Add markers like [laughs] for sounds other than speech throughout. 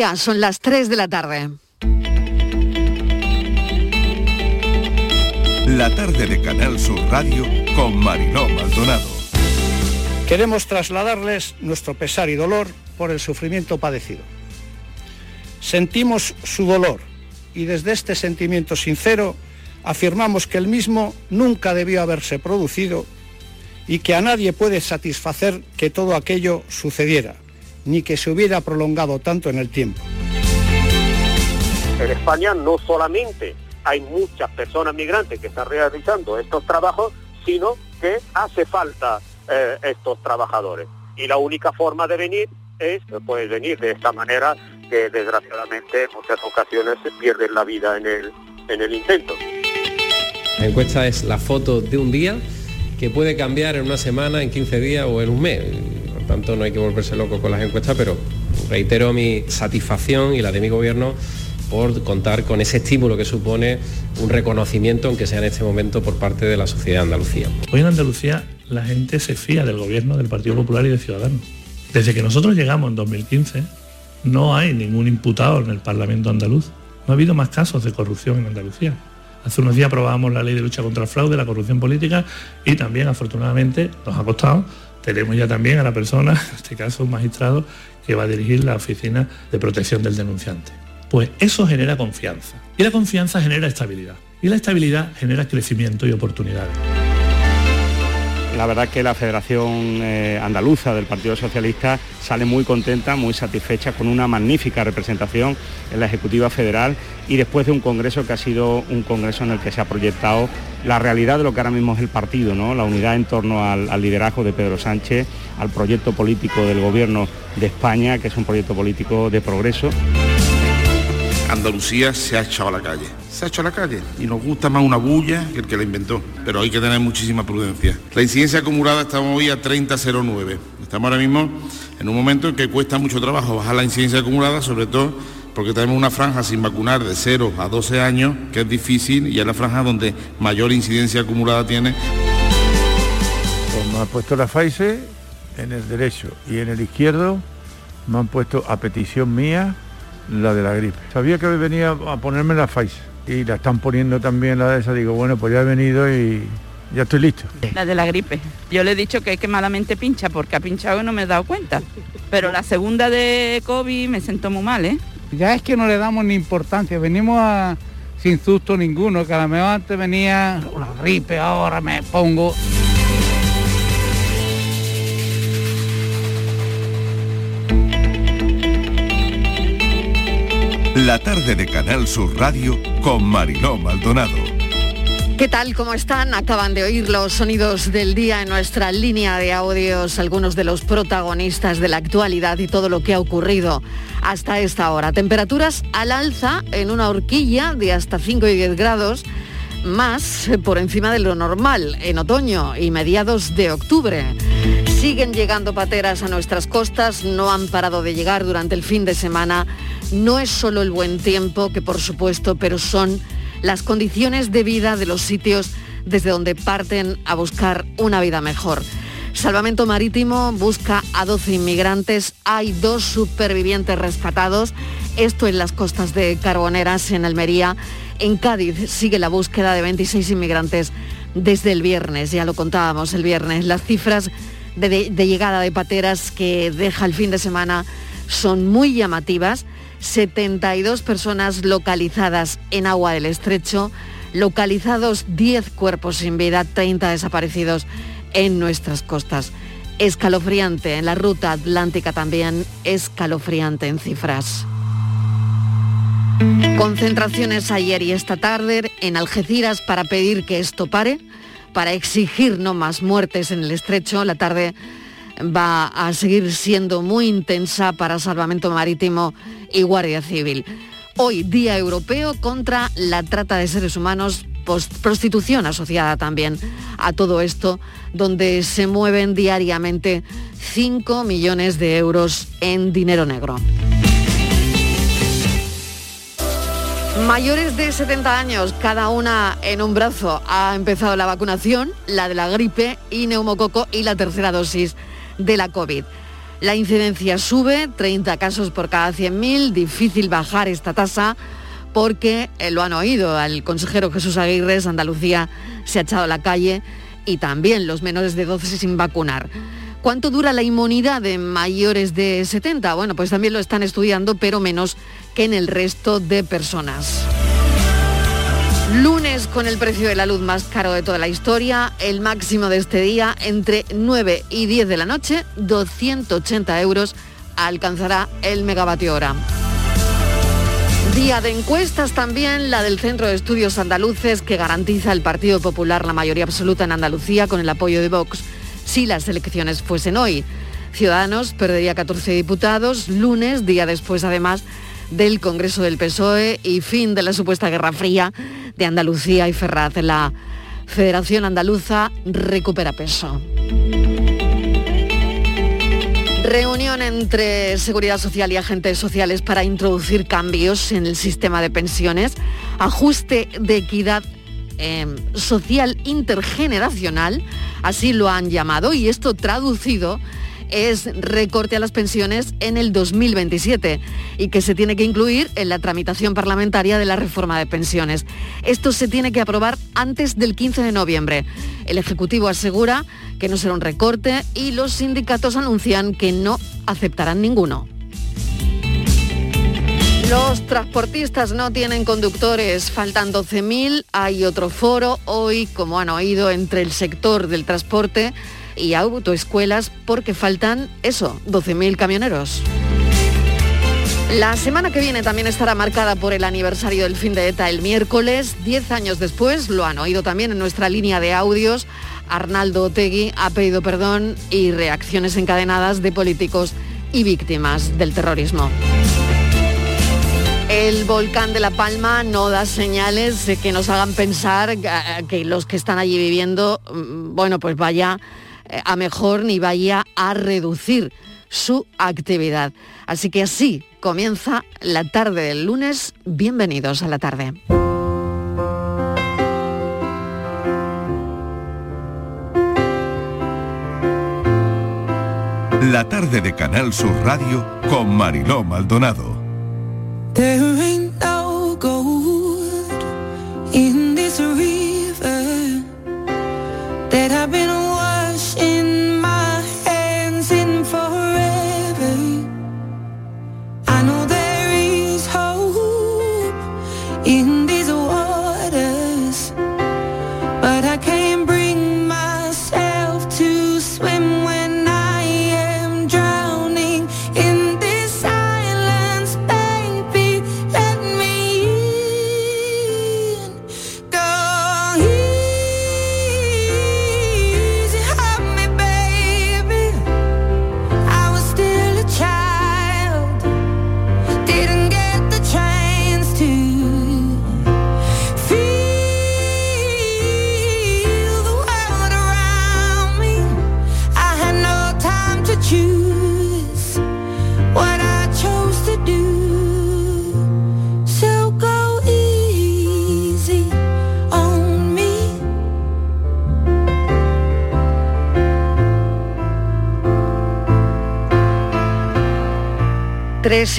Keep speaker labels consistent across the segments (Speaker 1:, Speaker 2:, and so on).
Speaker 1: Ya son las 3 de la tarde.
Speaker 2: La tarde de Canal Sur Radio con Mariló Maldonado.
Speaker 3: Queremos trasladarles nuestro pesar y dolor por el sufrimiento padecido. Sentimos su dolor y desde este sentimiento sincero afirmamos que el mismo nunca debió haberse producido y que a nadie puede satisfacer que todo aquello sucediera, ni que se hubiera prolongado tanto en el tiempo.
Speaker 4: En España no solamente hay muchas personas migrantes que están realizando estos trabajos, sino que hace falta eh, estos trabajadores. Y la única forma de venir es pues, venir de esta manera que desgraciadamente en muchas ocasiones se pierden la vida en el, en el intento.
Speaker 5: La encuesta es la foto de un día que puede cambiar en una semana, en 15 días o en un mes. Tanto, no hay que volverse loco con las encuestas, pero reitero mi satisfacción y la de mi gobierno por contar con ese estímulo que supone un reconocimiento, aunque sea en este momento, por parte de la sociedad de Andalucía.
Speaker 6: Hoy en Andalucía la gente se fía del gobierno del Partido Popular y de Ciudadanos. Desde que nosotros llegamos en 2015, no hay ningún imputado en el Parlamento andaluz. No ha habido más casos de corrupción en Andalucía. Hace unos días aprobábamos la ley de lucha contra el fraude, la corrupción política y también, afortunadamente, nos ha costado, tenemos ya también a la persona, en este caso un magistrado, que va a dirigir la Oficina de Protección del Denunciante. Pues eso genera confianza y la confianza genera estabilidad y la estabilidad genera crecimiento y oportunidades.
Speaker 7: La verdad que la Federación eh, Andaluza del Partido Socialista sale muy contenta, muy satisfecha con una magnífica representación en la Ejecutiva Federal y después de un congreso que ha sido un congreso en el que se ha proyectado la realidad de lo que ahora mismo es el partido, ¿no? la unidad en torno al, al liderazgo de Pedro Sánchez, al proyecto político del Gobierno de España, que es un proyecto político de progreso.
Speaker 8: Andalucía se ha echado a la calle. Se ha hecho a la calle y nos gusta más una bulla que el que la inventó. Pero hay que tener muchísima prudencia. La incidencia acumulada estamos hoy a 30,09. Estamos ahora mismo en un momento en que cuesta mucho trabajo bajar la incidencia acumulada, sobre todo porque tenemos una franja sin vacunar de 0 a 12 años, que es difícil y es la franja donde mayor incidencia acumulada tiene.
Speaker 9: Pues me han puesto la Pfizer en el derecho y en el izquierdo me han puesto a petición mía la de la gripe. Sabía que venía a ponerme la Pfizer y la están poniendo también la de esa. Digo, bueno, pues ya he venido y ya estoy listo.
Speaker 10: La de la gripe. Yo le he dicho que es que malamente pincha porque ha pinchado y no me he dado cuenta. Pero la segunda de COVID me sentó muy mal, ¿eh?
Speaker 11: Ya es que no le damos ni importancia, venimos a, sin susto ninguno, que a lo mejor antes venía una gripe, ahora me pongo...
Speaker 2: La tarde de Canal Sur Radio con Mariló Maldonado.
Speaker 1: ¿Qué tal? ¿Cómo están? Acaban de oír los sonidos del día en nuestra línea de audios, algunos de los protagonistas de la actualidad y todo lo que ha ocurrido hasta esta hora. Temperaturas al alza en una horquilla de hasta 5 y 10 grados, más por encima de lo normal en otoño y mediados de octubre. Siguen llegando pateras a nuestras costas, no han parado de llegar durante el fin de semana. No es solo el buen tiempo, que por supuesto, pero son las condiciones de vida de los sitios desde donde parten a buscar una vida mejor. Salvamento Marítimo busca a 12 inmigrantes, hay dos supervivientes rescatados, esto en las costas de Carboneras, en Almería. En Cádiz sigue la búsqueda de 26 inmigrantes desde el viernes, ya lo contábamos el viernes. Las cifras de, de llegada de pateras que deja el fin de semana son muy llamativas. 72 personas localizadas en agua del estrecho, localizados 10 cuerpos sin vida, 30 desaparecidos en nuestras costas. Escalofriante en la ruta atlántica también, escalofriante en cifras. Concentraciones ayer y esta tarde en Algeciras para pedir que esto pare, para exigir no más muertes en el estrecho. La tarde va a seguir siendo muy intensa para Salvamento Marítimo y Guardia Civil. Hoy, Día Europeo contra la trata de seres humanos, prostitución asociada también a todo esto, donde se mueven diariamente 5 millones de euros en dinero negro. Mayores de 70 años, cada una en un brazo, ha empezado la vacunación, la de la gripe y neumococo y la tercera dosis de la COVID. La incidencia sube, 30 casos por cada 100.000, difícil bajar esta tasa porque eh, lo han oído al consejero Jesús Aguirre, Andalucía se ha echado a la calle y también los menores de 12 sin vacunar. ¿Cuánto dura la inmunidad en mayores de 70? Bueno, pues también lo están estudiando, pero menos que en el resto de personas. Con el precio de la luz más caro de toda la historia, el máximo de este día entre 9 y 10 de la noche, 280 euros alcanzará el megavatio hora. Día de encuestas también, la del Centro de Estudios Andaluces que garantiza el Partido Popular la mayoría absoluta en Andalucía con el apoyo de Vox si las elecciones fuesen hoy. Ciudadanos perdería 14 diputados, lunes, día después además del Congreso del PSOE y fin de la supuesta Guerra Fría de Andalucía y Ferraz. La Federación Andaluza recupera peso. Reunión entre Seguridad Social y agentes sociales para introducir cambios en el sistema de pensiones, ajuste de equidad eh, social intergeneracional, así lo han llamado, y esto traducido es recorte a las pensiones en el 2027 y que se tiene que incluir en la tramitación parlamentaria de la reforma de pensiones. Esto se tiene que aprobar antes del 15 de noviembre. El Ejecutivo asegura que no será un recorte y los sindicatos anuncian que no aceptarán ninguno. Los transportistas no tienen conductores, faltan 12.000, hay otro foro hoy, como han oído, entre el sector del transporte y autoescuelas porque faltan eso, 12.000 camioneros. La semana que viene también estará marcada por el aniversario del fin de ETA el miércoles, 10 años después, lo han oído también en nuestra línea de audios, Arnaldo Otegui ha pedido perdón y reacciones encadenadas de políticos y víctimas del terrorismo. El volcán de La Palma no da señales que nos hagan pensar que los que están allí viviendo, mm, bueno, pues vaya eh, a mejor ni vaya a reducir su actividad. Así que así comienza la tarde del lunes. Bienvenidos a la tarde.
Speaker 12: La tarde de Canal Sur Radio con Mariló Maldonado.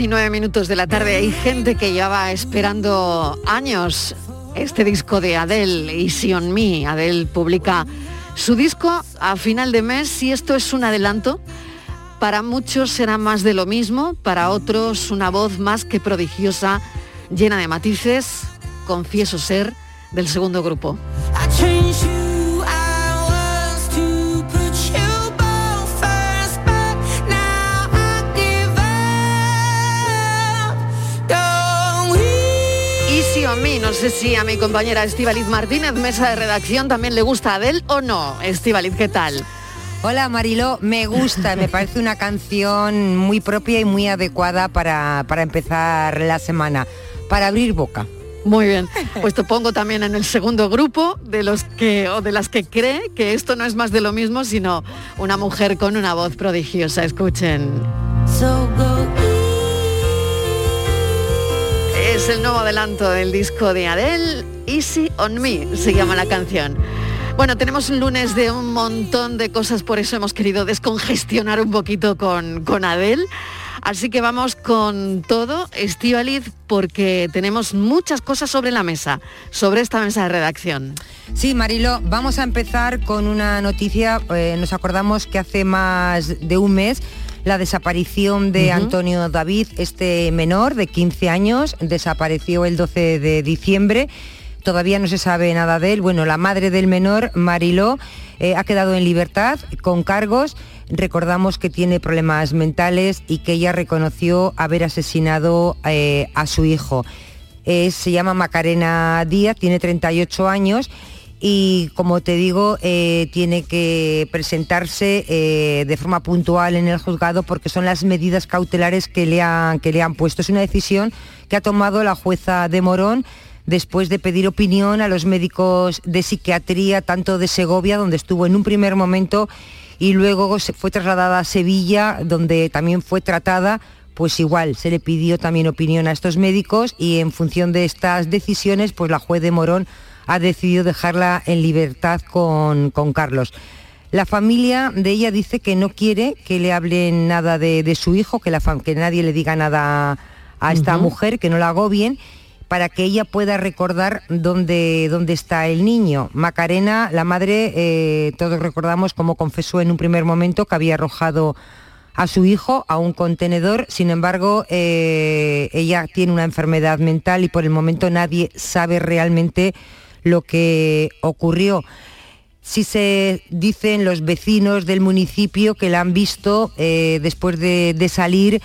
Speaker 1: Y nueve minutos de la tarde. Hay gente que lleva esperando años este disco de Adele, Easy on Me. Adele publica su disco a final de mes y esto es un adelanto. Para muchos será más de lo mismo, para otros una voz más que prodigiosa, llena de matices, confieso ser, del segundo grupo. No sé si a mi compañera Estivaliz Martínez, mesa de redacción, también le gusta Adel o no. Estivaliz, ¿qué tal?
Speaker 13: Hola Marilo, me gusta, me parece una canción muy propia y muy adecuada para, para empezar la semana, para abrir boca.
Speaker 1: Muy bien, pues te pongo también en el segundo grupo de los que o de las que cree que esto no es más de lo mismo, sino una mujer con una voz prodigiosa. Escuchen. Es el nuevo adelanto del disco de Adele, Easy on Me, se llama la canción. Bueno, tenemos un lunes de un montón de cosas, por eso hemos querido descongestionar un poquito con, con Adel. Así que vamos con todo, Estivaliz, porque tenemos muchas cosas sobre la mesa, sobre esta mesa de redacción.
Speaker 13: Sí, Marilo, vamos a empezar con una noticia. Eh, nos acordamos que hace más de un mes la desaparición de Antonio David, este menor de 15 años, desapareció el 12 de diciembre todavía no se sabe nada de él. Bueno, la madre del menor, Mariló, eh, ha quedado en libertad con cargos. Recordamos que tiene problemas mentales y que ella reconoció haber asesinado eh, a su hijo. se llama Macarena Díaz, tiene 38 años y como te digo, eh, tiene que presentarse de forma puntual en el juzgado porque son las medidas cautelares que le, han, que le han puesto. Es una decisión que ha tomado la jueza de Morón después de pedir opinión a los médicos de psiquiatría, tanto de Segovia, donde estuvo en un primer momento, y luego fue trasladada a Sevilla, donde también fue tratada pues igual se le pidió también opinión a estos médicos y en función de estas decisiones, pues la juez de Morón ha decidido dejarla en libertad con, Carlos. La familia de ella dice que no quiere que le hablen nada de, su hijo, que, la, que nadie le diga nada a esta mujer, que no la bien para que ella pueda recordar dónde, dónde está el niño. Macarena, la madre, eh, todos recordamos cómo confesó en un primer momento que había arrojado a su hijo a un contenedor, sin embargo, eh, ella tiene una enfermedad mental y por el momento nadie sabe realmente lo que ocurrió. Si se dicen los vecinos del municipio que la han visto eh, después de, de salir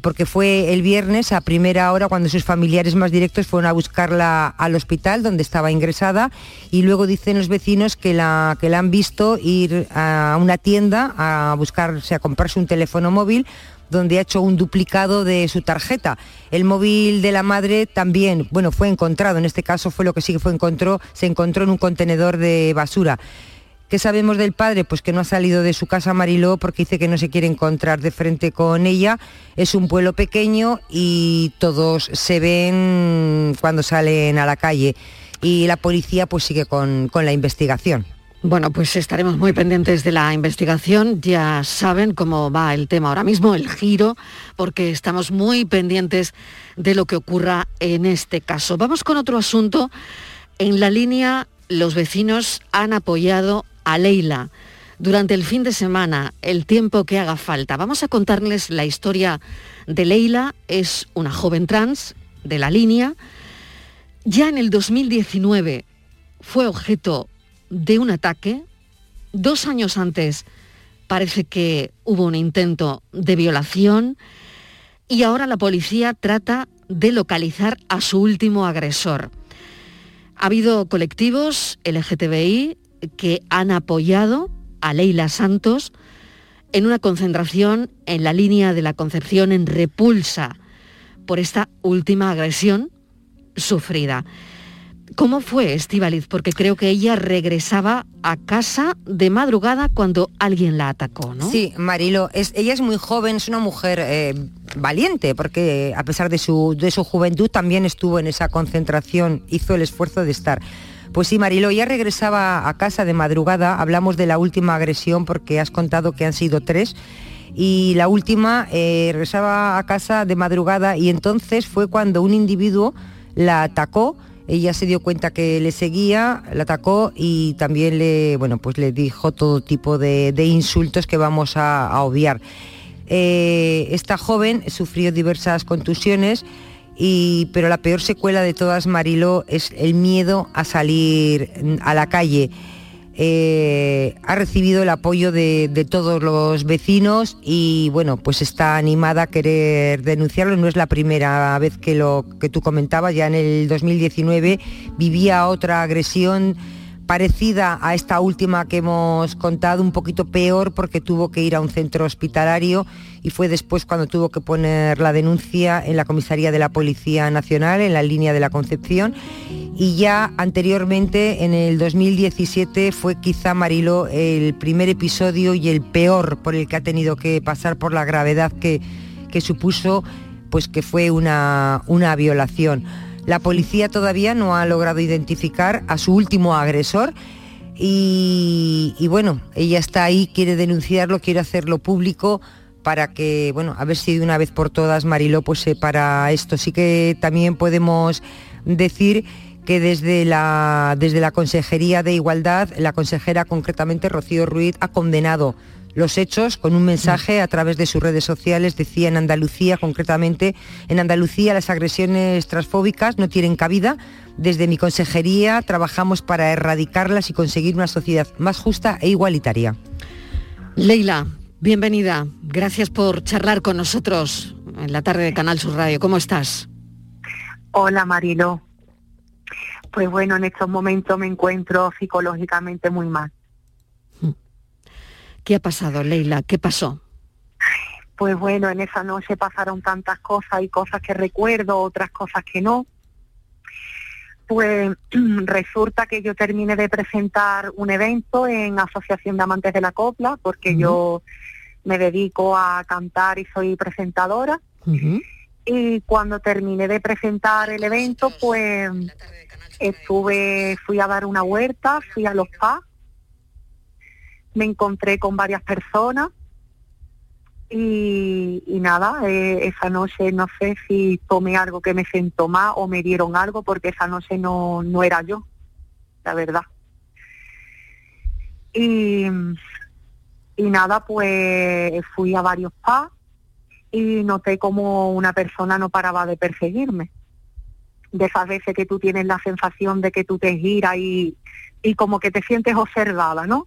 Speaker 13: porque fue el viernes a primera hora cuando sus familiares más directos fueron a buscarla al hospital donde estaba ingresada y luego dicen los vecinos que la, que la han visto ir a una tienda a buscarse, a comprarse un teléfono móvil donde ha hecho un duplicado de su tarjeta. El móvil de la madre también, bueno, fue encontrado, en este caso fue lo que sí que fue encontró, se encontró en un contenedor de basura. ¿Qué sabemos del padre? Pues que no ha salido de su casa Mariló porque dice que no se quiere encontrar de frente con ella. Es un pueblo pequeño y todos se ven cuando salen a la calle. Y la policía pues sigue con, con la investigación.
Speaker 1: Bueno, pues estaremos muy pendientes de la investigación. Ya saben cómo va el tema ahora mismo, el giro, porque estamos muy pendientes de lo que ocurra en este caso. Vamos con otro asunto. En la línea, los vecinos han apoyado a Leila durante el fin de semana, el tiempo que haga falta. Vamos a contarles la historia de Leila, es una joven trans de la línea. Ya en el 2019 fue objeto de un ataque. Dos años antes parece que hubo un intento de violación y ahora la policía trata de localizar a su último agresor. Ha habido colectivos LGTBI que han apoyado a Leila Santos en una concentración en la línea de la Concepción en repulsa por esta última agresión sufrida. ¿Cómo fue Estivaliz? Porque creo que ella regresaba a casa de madrugada cuando alguien la atacó, ¿no?
Speaker 13: Sí, Marilo, ella es muy joven, es una mujer eh, valiente, porque a pesar de su, de su juventud también estuvo en esa concentración, hizo el esfuerzo de estar. Pues sí, Marilo, ya regresaba a casa de madrugada, hablamos de la última agresión porque has contado que han sido tres y la última eh, regresaba a casa de madrugada y entonces fue cuando un individuo la atacó. Ella se dio cuenta que le seguía, la atacó y también le, bueno, pues le dijo todo tipo de, insultos que vamos a, obviar. Eh, esta joven sufrió diversas contusiones, pero la peor secuela de todas, Mariló, es el miedo a salir a la calle. Eh, ha recibido el apoyo de, todos los vecinos y bueno, pues está animada a querer denunciarlo. No es la primera vez que lo que tú comentabas, ya en el 2019 vivía otra agresión parecida a esta última que hemos contado, un poquito peor porque tuvo que ir a un centro hospitalario y fue después cuando tuvo que poner la denuncia en la comisaría de la Policía Nacional, en la línea de la Concepción. Y ya anteriormente, en el 2017, fue quizá Marilo el primer episodio y el peor por el que ha tenido que pasar por la gravedad que, que supuso, pues que fue una, una violación. La policía todavía no ha logrado identificar a su último agresor. y, bueno, ella está ahí, quiere denunciarlo, quiere hacerlo público para que, bueno, a ver si de una vez por todas Mariló pues para esto. Sí que también podemos decir que desde la, desde la Consejería de Igualdad, la consejera concretamente Rocío Ruiz ha condenado los hechos con un mensaje a través de sus redes sociales. Decía en Andalucía, concretamente, en Andalucía las agresiones transfóbicas no tienen cabida. Desde mi consejería trabajamos para erradicarlas y conseguir una sociedad más justa e igualitaria.
Speaker 1: Leila, bienvenida. Gracias por charlar con nosotros en la tarde de Canal Sur Radio. ¿Cómo estás?
Speaker 14: Hola Marilo. Pues bueno, en estos momentos me encuentro psicológicamente muy mal.
Speaker 1: ¿Qué ha pasado, Leila? ¿Qué pasó?
Speaker 14: Pues bueno, en esa noche pasaron tantas cosas y cosas que recuerdo, otras cosas que no. Pues [clears throat] resulta que yo terminé de presentar un evento en Asociación de Amantes de la Copla, porque yo me dedico a cantar y soy presentadora. Y cuando terminé de presentar el evento, pues estuve, fui a dar una huerta, fui a los PA me encontré con varias personas y, nada, eh, esa noche no sé si tomé algo que me sentó más o me dieron algo porque esa noche no, no era yo, la verdad. Y, y nada, pues fui a varios PAs y noté como una persona no paraba de perseguirme. De esas veces que tú tienes la sensación de que tú te giras y, y como que te sientes observada, ¿no?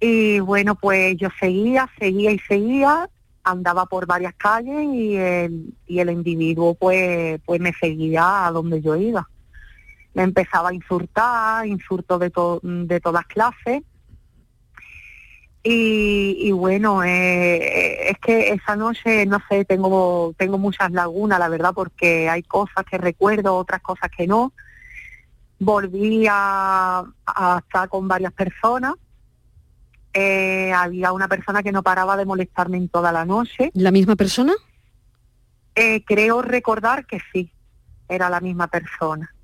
Speaker 14: Y bueno, pues yo seguía, seguía y seguía, andaba por varias calles y el, y el individuo pues, pues me seguía a donde yo iba. Me empezaba a insultar, insultos de, de todas clases. Y, y bueno, eh, es que esa noche, no sé, tengo, tengo muchas lagunas, la verdad, porque hay cosas que recuerdo, otras cosas que no. Volví a, a estar con varias personas eh, había una persona que no paraba de molestarme en toda la noche.
Speaker 1: ¿La misma persona?
Speaker 14: Eh, creo recordar que sí, era la misma persona.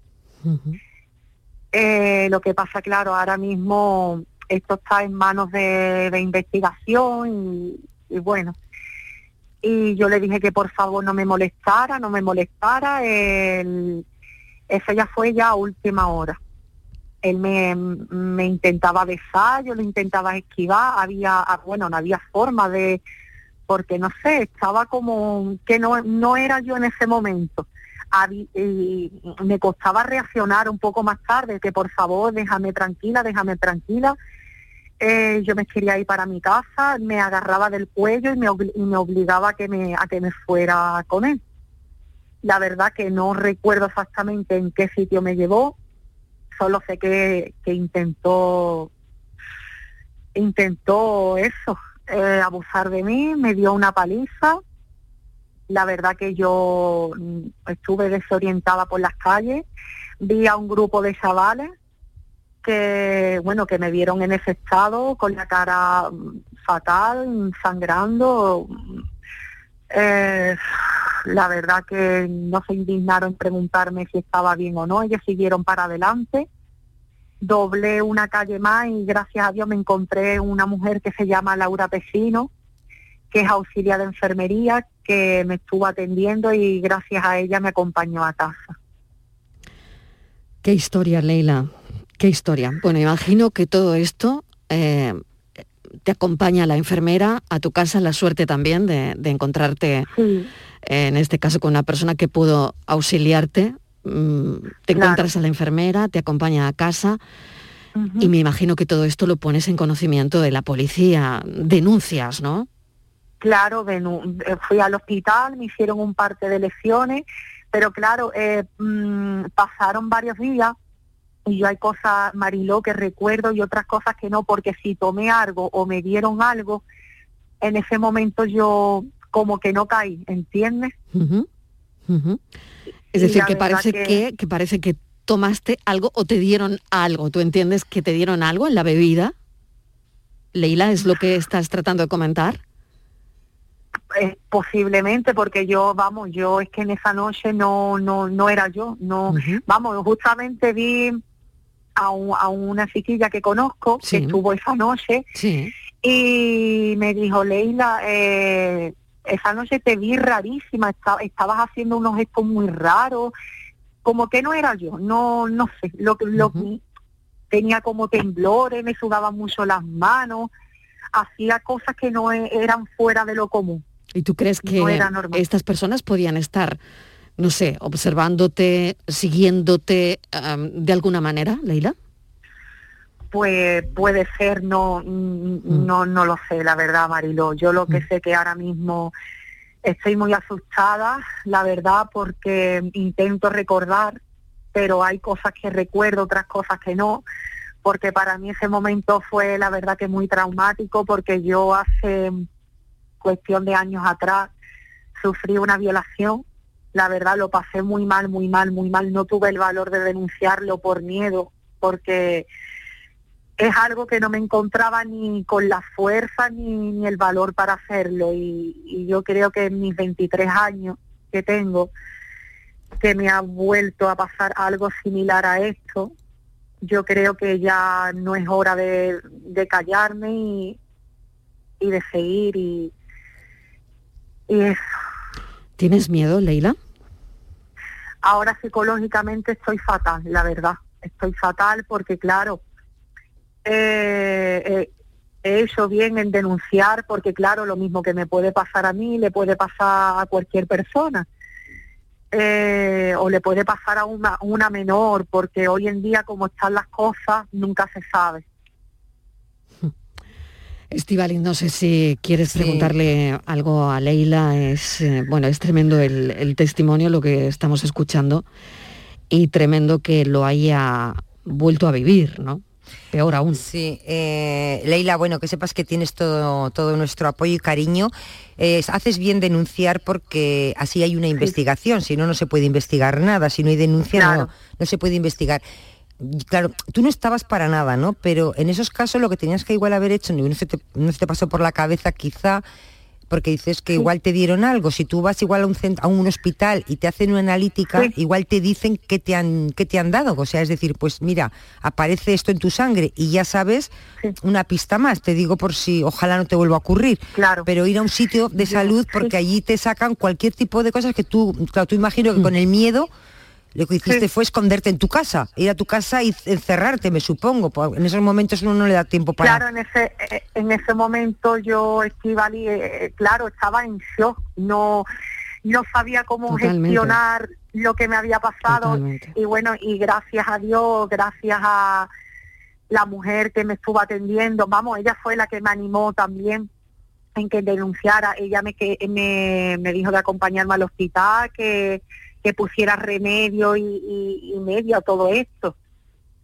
Speaker 14: Eh, lo que pasa, claro, ahora mismo esto está en manos de, investigación y, bueno. Y yo le dije que por favor no me molestara, no me molestara. El, eso ya fue ya a última hora él me, intentaba besar, yo lo intentaba esquivar, había, ah, bueno, no había forma de, porque no sé, estaba como que no, no era yo en ese momento. y me costaba reaccionar un poco más tarde, que por favor déjame tranquila, déjame tranquila. Eh, yo me quería ir para mi casa, me agarraba del cuello y me, y me obligaba a que me, a que me fuera con él. La verdad que no recuerdo exactamente en qué sitio me llevó, solo sé que, intentó intentó eso, eh, abusar de mí, me dio una paliza. La verdad que yo mm, estuve desorientada por las calles, vi a un grupo de chavales que, bueno, que me vieron en ese estado, con la cara mm, fatal, sangrando. Eh, la verdad que no se indignaron en preguntarme si estaba bien o no, ellos siguieron para adelante. Doblé una calle más y gracias a Dios me encontré una mujer que se llama Laura Pesino, que es auxiliar de enfermería, que me estuvo atendiendo y gracias a ella me acompañó a casa.
Speaker 1: Qué historia, Leila, qué historia. Bueno, imagino que todo esto eh, te acompaña la enfermera a tu casa, la suerte también de, encontrarte, en este caso, con una persona que pudo auxiliarte. Mm, te encuentras a la enfermera, te acompaña a casa. Y me imagino que todo esto lo pones en conocimiento de la policía, denuncias, ¿no?
Speaker 14: Claro, eh, fui al hospital, me hicieron un parte de lesiones, pero claro, eh, mm, pasaron varios días y yo hay cosas, Mariló, que recuerdo y otras cosas que no, porque si tomé algo o me dieron algo, en ese momento yo como que no caí, ¿entiendes?
Speaker 1: Es decir, que parece que... que... parece que tomaste algo o te dieron algo. ¿Tú entiendes que te dieron algo en la bebida? Leila, ¿es lo que estás tratando de comentar?
Speaker 14: Eh, posiblemente porque yo vamos yo es que en esa noche no no no era yo no vamos justamente vi a, un- a una chiquilla que conozco
Speaker 1: Sí.
Speaker 14: que estuvo esa noche
Speaker 1: Sí.
Speaker 14: y me dijo, Leila, eh, esa noche te vi rarísima, esta- estabas haciendo unos gestos muy raros, como que no era yo, no no sé, lo que lo tenía como temblores, me sudaban mucho las manos, hacía cosas que no e- eran fuera de lo común.
Speaker 1: ¿Y tú crees que
Speaker 14: No
Speaker 1: estas personas podían estar, no sé, observándote, siguiéndote de alguna manera, Leila?
Speaker 14: Pues puede ser, no, mm, no, no lo sé, la verdad, Marilo. Yo lo que sé que ahora mismo estoy muy asustada, la verdad, porque intento recordar, pero hay cosas que recuerdo, otras cosas que no, porque para mí ese momento fue, la verdad, que muy traumático, porque yo hace cuestión de años atrás sufrí una violación. La verdad, lo pasé muy mal, muy mal, muy mal. No tuve el valor de denunciarlo por miedo, porque es algo que no me encontraba ni con la fuerza ni, ni el valor para hacerlo. Y, y yo creo que en mis 23 años que tengo, que me ha vuelto a pasar algo similar a esto, yo creo que ya no es hora de, de callarme y, y de seguir y, y eso.
Speaker 1: ¿Tienes miedo, Leila?
Speaker 14: Ahora psicológicamente estoy fatal, la verdad. Estoy fatal porque, claro, eh, eh, he hecho bien en denunciar porque, claro, lo mismo que me puede pasar a mí, le puede pasar a cualquier persona. Eh, o le puede pasar a una, una menor, porque hoy en día, como están las cosas, nunca se sabe.
Speaker 1: Estivali, no sé si quieres preguntarle algo a Leila. Es eh, bueno, es tremendo el, el testimonio, lo que estamos escuchando, y tremendo que lo haya vuelto a vivir, ¿no? Peor aún.
Speaker 13: Sí, eh, Leila, bueno, que sepas que tienes todo, todo nuestro apoyo y cariño. Eh, haces bien denunciar porque así hay una investigación, si no, no se puede investigar nada, si no hay denuncia no, no se puede investigar. Claro, tú no estabas para nada, ¿no? Pero en esos casos lo que tenías que igual haber hecho, no se te, no se te pasó por la cabeza quizá, porque dices que igual te dieron algo. Si tú vas igual a un, a un hospital y te hacen una analítica, igual te dicen qué te, han, qué te han dado. O sea, es decir, pues mira, aparece esto en tu sangre y ya sabes una pista más. Te digo por si ojalá no te vuelva a ocurrir.
Speaker 14: Claro.
Speaker 13: Pero ir a un sitio de salud porque allí te sacan cualquier tipo de cosas que tú, claro, tú imagino que con el miedo lo que hiciste fue esconderte en tu casa, ir a tu casa y encerrarte, me supongo. porque En esos momentos uno no le da tiempo para...
Speaker 14: Claro, en ese eh, en ese momento yo, Estivali, eh, claro, estaba en shock, no no sabía cómo
Speaker 1: Totalmente.
Speaker 14: gestionar lo que me había pasado
Speaker 1: Totalmente.
Speaker 14: y bueno, y gracias a Dios, gracias a la mujer que me estuvo atendiendo, vamos, ella fue la que me animó también en que denunciara, ella me que me, me dijo de acompañarme al hospital, que, que pusiera remedio y, medio a todo esto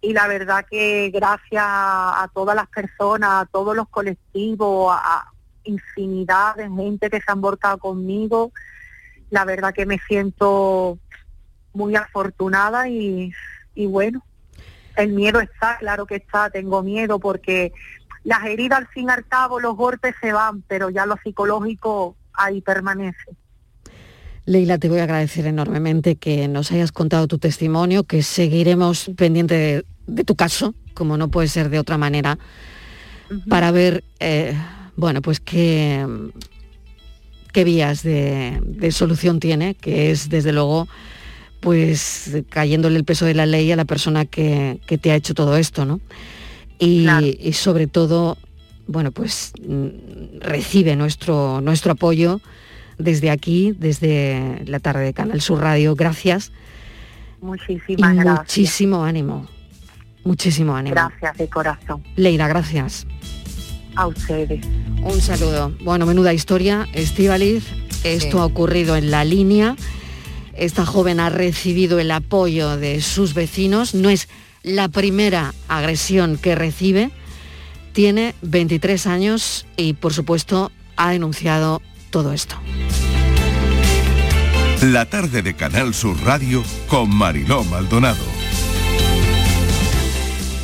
Speaker 14: y la verdad que gracias a, todas las personas, a todos los colectivos, a, infinidad de gente que se han volcado conmigo, la verdad que me siento muy afortunada y, y bueno, el miedo está, claro que está, tengo miedo porque las heridas al fin y al cabo, los golpes se van, pero ya lo psicológico ahí permanece.
Speaker 1: Leila, te voy a agradecer enormemente que nos hayas contado tu testimonio, que seguiremos pendiente de, de tu caso, como no puede ser de otra manera, para ver, eh, bueno, pues qué, qué vías de, de solución tiene, que es desde luego, pues cayéndole el peso de la ley a la persona que, que te ha hecho todo esto, ¿no? Y, y sobre todo, bueno, pues mm, recibe nuestro, nuestro apoyo desde aquí, desde la tarde de Canal Sur Radio. Gracias y
Speaker 14: Muchísimas gracias.
Speaker 1: muchísimo ánimo. Muchísimo ánimo.
Speaker 14: Gracias de corazón.
Speaker 1: Leila, gracias.
Speaker 14: A ustedes.
Speaker 1: Un saludo. Bueno, menuda historia, Estíbaliz. Esto
Speaker 13: Sí.
Speaker 1: ha ocurrido en la línea. Esta joven ha recibido el apoyo de sus vecinos. No es la primera agresión que recibe. Tiene 23 años y, por supuesto, ha denunciado todo esto.
Speaker 2: La tarde de Canal Sur Radio con Mariló Maldonado.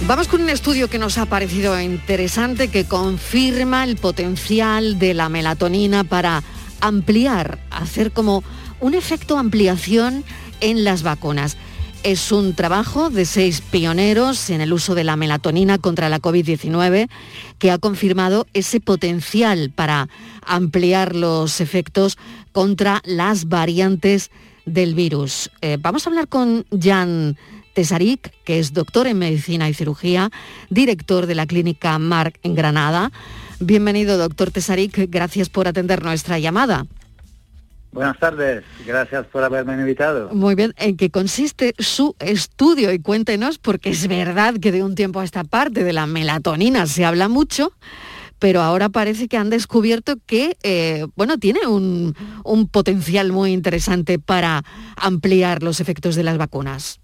Speaker 1: Vamos con un estudio que nos ha parecido interesante, que confirma el potencial de la melatonina para ampliar, hacer como un efecto ampliación en las vacunas. Es un trabajo de seis pioneros en el uso de la melatonina contra la COVID-19 que ha confirmado ese potencial para ampliar los efectos contra las variantes del virus. Eh, vamos a hablar con Jan Tesarik, que es doctor en medicina y cirugía, director de la clínica Marc en Granada. Bienvenido, doctor Tesarik. Gracias por atender nuestra llamada.
Speaker 15: Buenas tardes, gracias por haberme invitado.
Speaker 1: Muy bien, ¿en qué consiste su estudio? Y cuéntenos, porque es verdad que de un tiempo a esta parte de la melatonina se habla mucho, pero ahora parece que han descubierto que, eh, bueno, tiene un, potencial muy interesante para ampliar los efectos de las vacunas.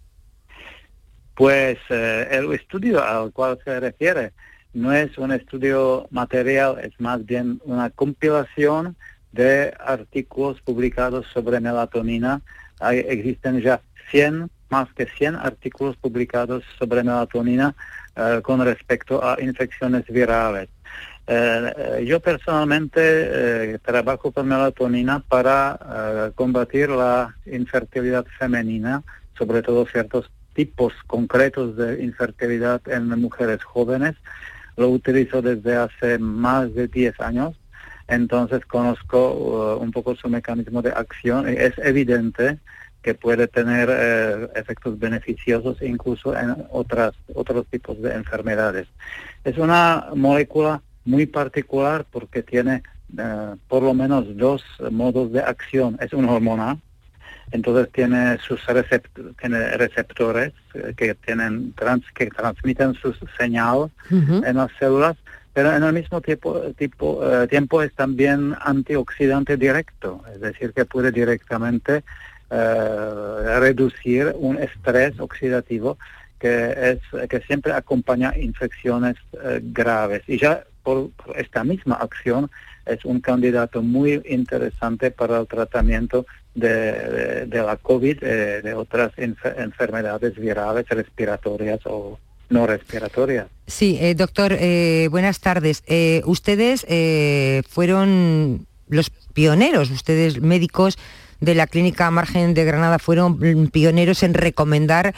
Speaker 15: Pues eh, el estudio al cual se refiere no es un estudio material, es más bien una compilación de artículos publicados sobre melatonina. Hay, existen ya 100, más que 100 artículos publicados sobre melatonina eh, con respecto a infecciones virales. Eh, eh, yo personalmente trabajo con melatonina para combatir la infertilidad femenina, sobre todo ciertos tipos concretos de infertilidad en mujeres jóvenes. Lo utilizo desde hace más de 10 años entonces conozco uh, un poco su mecanismo de acción. Es evidente que puede tener eh, efectos beneficiosos incluso en otras, otros tipos de enfermedades. Es una molécula muy particular porque tiene eh, por lo menos dos modos de acción. Es una hormona, entonces tiene sus tiene receptores eh, que tienen trans, que transmiten su señal en las células pero en el mismo tiempo, tipo, eh, tiempo es también antioxidante directo, es decir, que puede directamente eh, reducir un estrés oxidativo que, es, que siempre acompaña infecciones eh, graves. Y ya por, esta misma acción es un candidato muy interesante para el tratamiento de, la COVID, de otras enfermedades virales respiratorias o no respiratoria.
Speaker 13: Sí, eh, doctor, eh, buenas tardes. Eh, ustedes fueron los pioneros, ustedes médicos de la Clínica Margen de Granada fueron pioneros en recomendar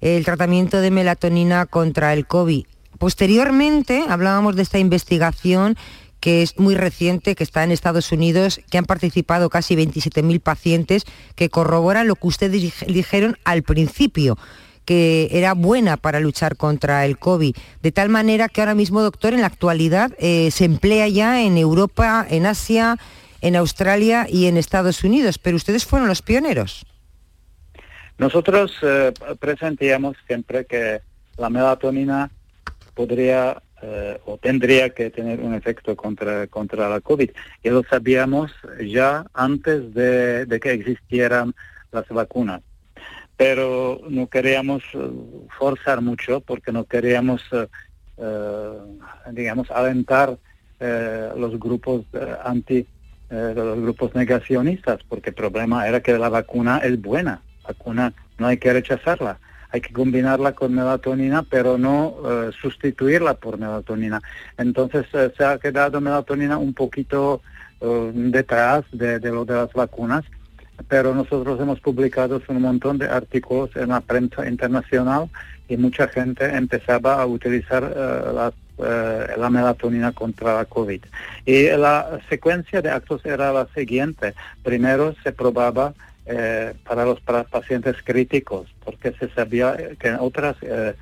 Speaker 13: el tratamiento de melatonina contra el COVID. Posteriormente hablábamos de esta investigación que es muy reciente, que está en Estados Unidos, que han participado casi 27.000 pacientes, que corroboran lo que ustedes dijeron al principio, que era buena para luchar contra el COVID. De tal manera que ahora mismo, doctor, en la actualidad eh, se emplea ya en Europa, en Asia, en Australia y en Estados Unidos, pero ustedes fueron los pioneros.
Speaker 15: Nosotros eh, presentíamos siempre que la melatonina podría eh, o tendría que tener un efecto contra, contra la COVID. Y lo sabíamos ya antes de que existieran las vacunas pero no queríamos eh, forzar mucho porque no queríamos, eh, eh, digamos, alentar los grupos anti, los grupos negacionistas, porque el problema era que la vacuna es buena, vacuna no hay que rechazarla, hay que combinarla con melatonina, pero no sustituirla por melatonina. Entonces se ha quedado melatonina un poquito detrás de, de lo de las vacunas pero nosotros hemos publicado un montón de artículos en la prensa internacional y mucha gente empezaba a utilizar eh, eh, la, melatonina contra la COVID. Y la secuencia de actos era la siguiente. Primero se probaba eh, para los pacientes críticos, porque se sabía que en otras eh,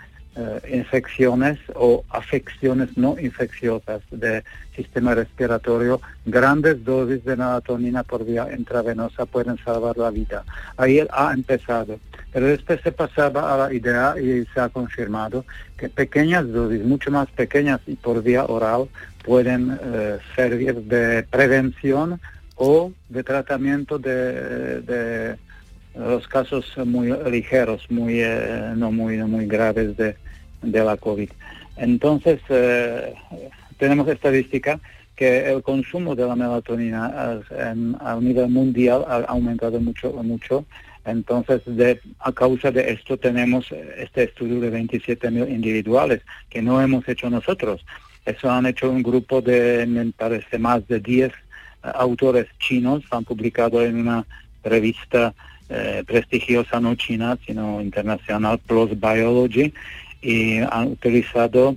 Speaker 15: infecciones o afecciones no infecciosas del sistema respiratorio, grandes dosis de melatonina por vía intravenosa pueden salvar la vida. Ahí ha empezado. Pero después se pasaba a la idea y se ha confirmado que pequeñas dosis, mucho más pequeñas y por vía oral, pueden eh, servir de prevención o de tratamiento de, los casos muy ligeros, muy eh, no muy muy graves de, de la COVID. Entonces, eh, tenemos estadística que el consumo de la melatonina a nivel mundial ha aumentado mucho, mucho. Entonces, de, a causa de esto tenemos este estudio de 27.000 individuales que no hemos hecho nosotros. Eso han hecho un grupo de, me parece, más de 10 autores chinos, han publicado en una revista eh, prestigiosa, no china, sino internacional, Plus Biology, y han utilizado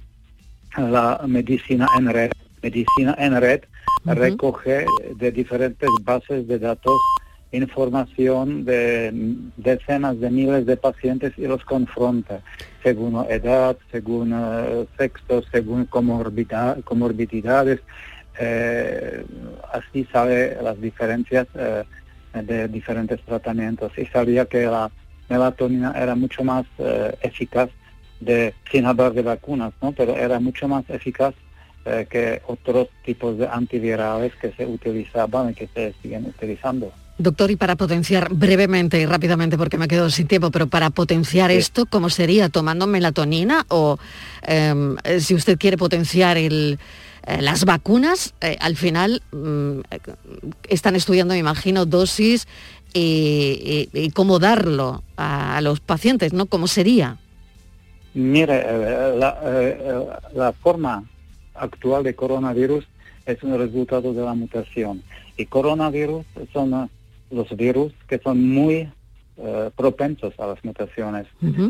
Speaker 15: la medicina en red. Medicina en red recoge de diferentes bases de datos información de decenas de miles de pacientes y los confronta según edad, según eh, sexo, según comorbidad, comorbididades. Eh, así sabe las diferencias eh, de diferentes tratamientos y sabía que la melatonina era mucho más eficaz de, sin hablar de vacunas, ¿no? pero era mucho más eficaz que otros tipos de antivirales que se utilizaban y que se siguen utilizando.
Speaker 1: Doctor, y para potenciar brevemente y rápidamente, porque me quedo sin tiempo, pero para potenciar esto, ¿cómo sería? ¿Tomando melatonina? O em, si usted quiere potenciar el, eh, las vacunas, eh, al final mm, están estudiando, me imagino, dosis y, cómo darlo a, los pacientes, ¿no? ¿Cómo sería?
Speaker 15: Mire, eh, la, la forma actual de coronavirus es un resultado de la mutación. Y coronavirus son los virus que son muy eh, propensos a las mutaciones.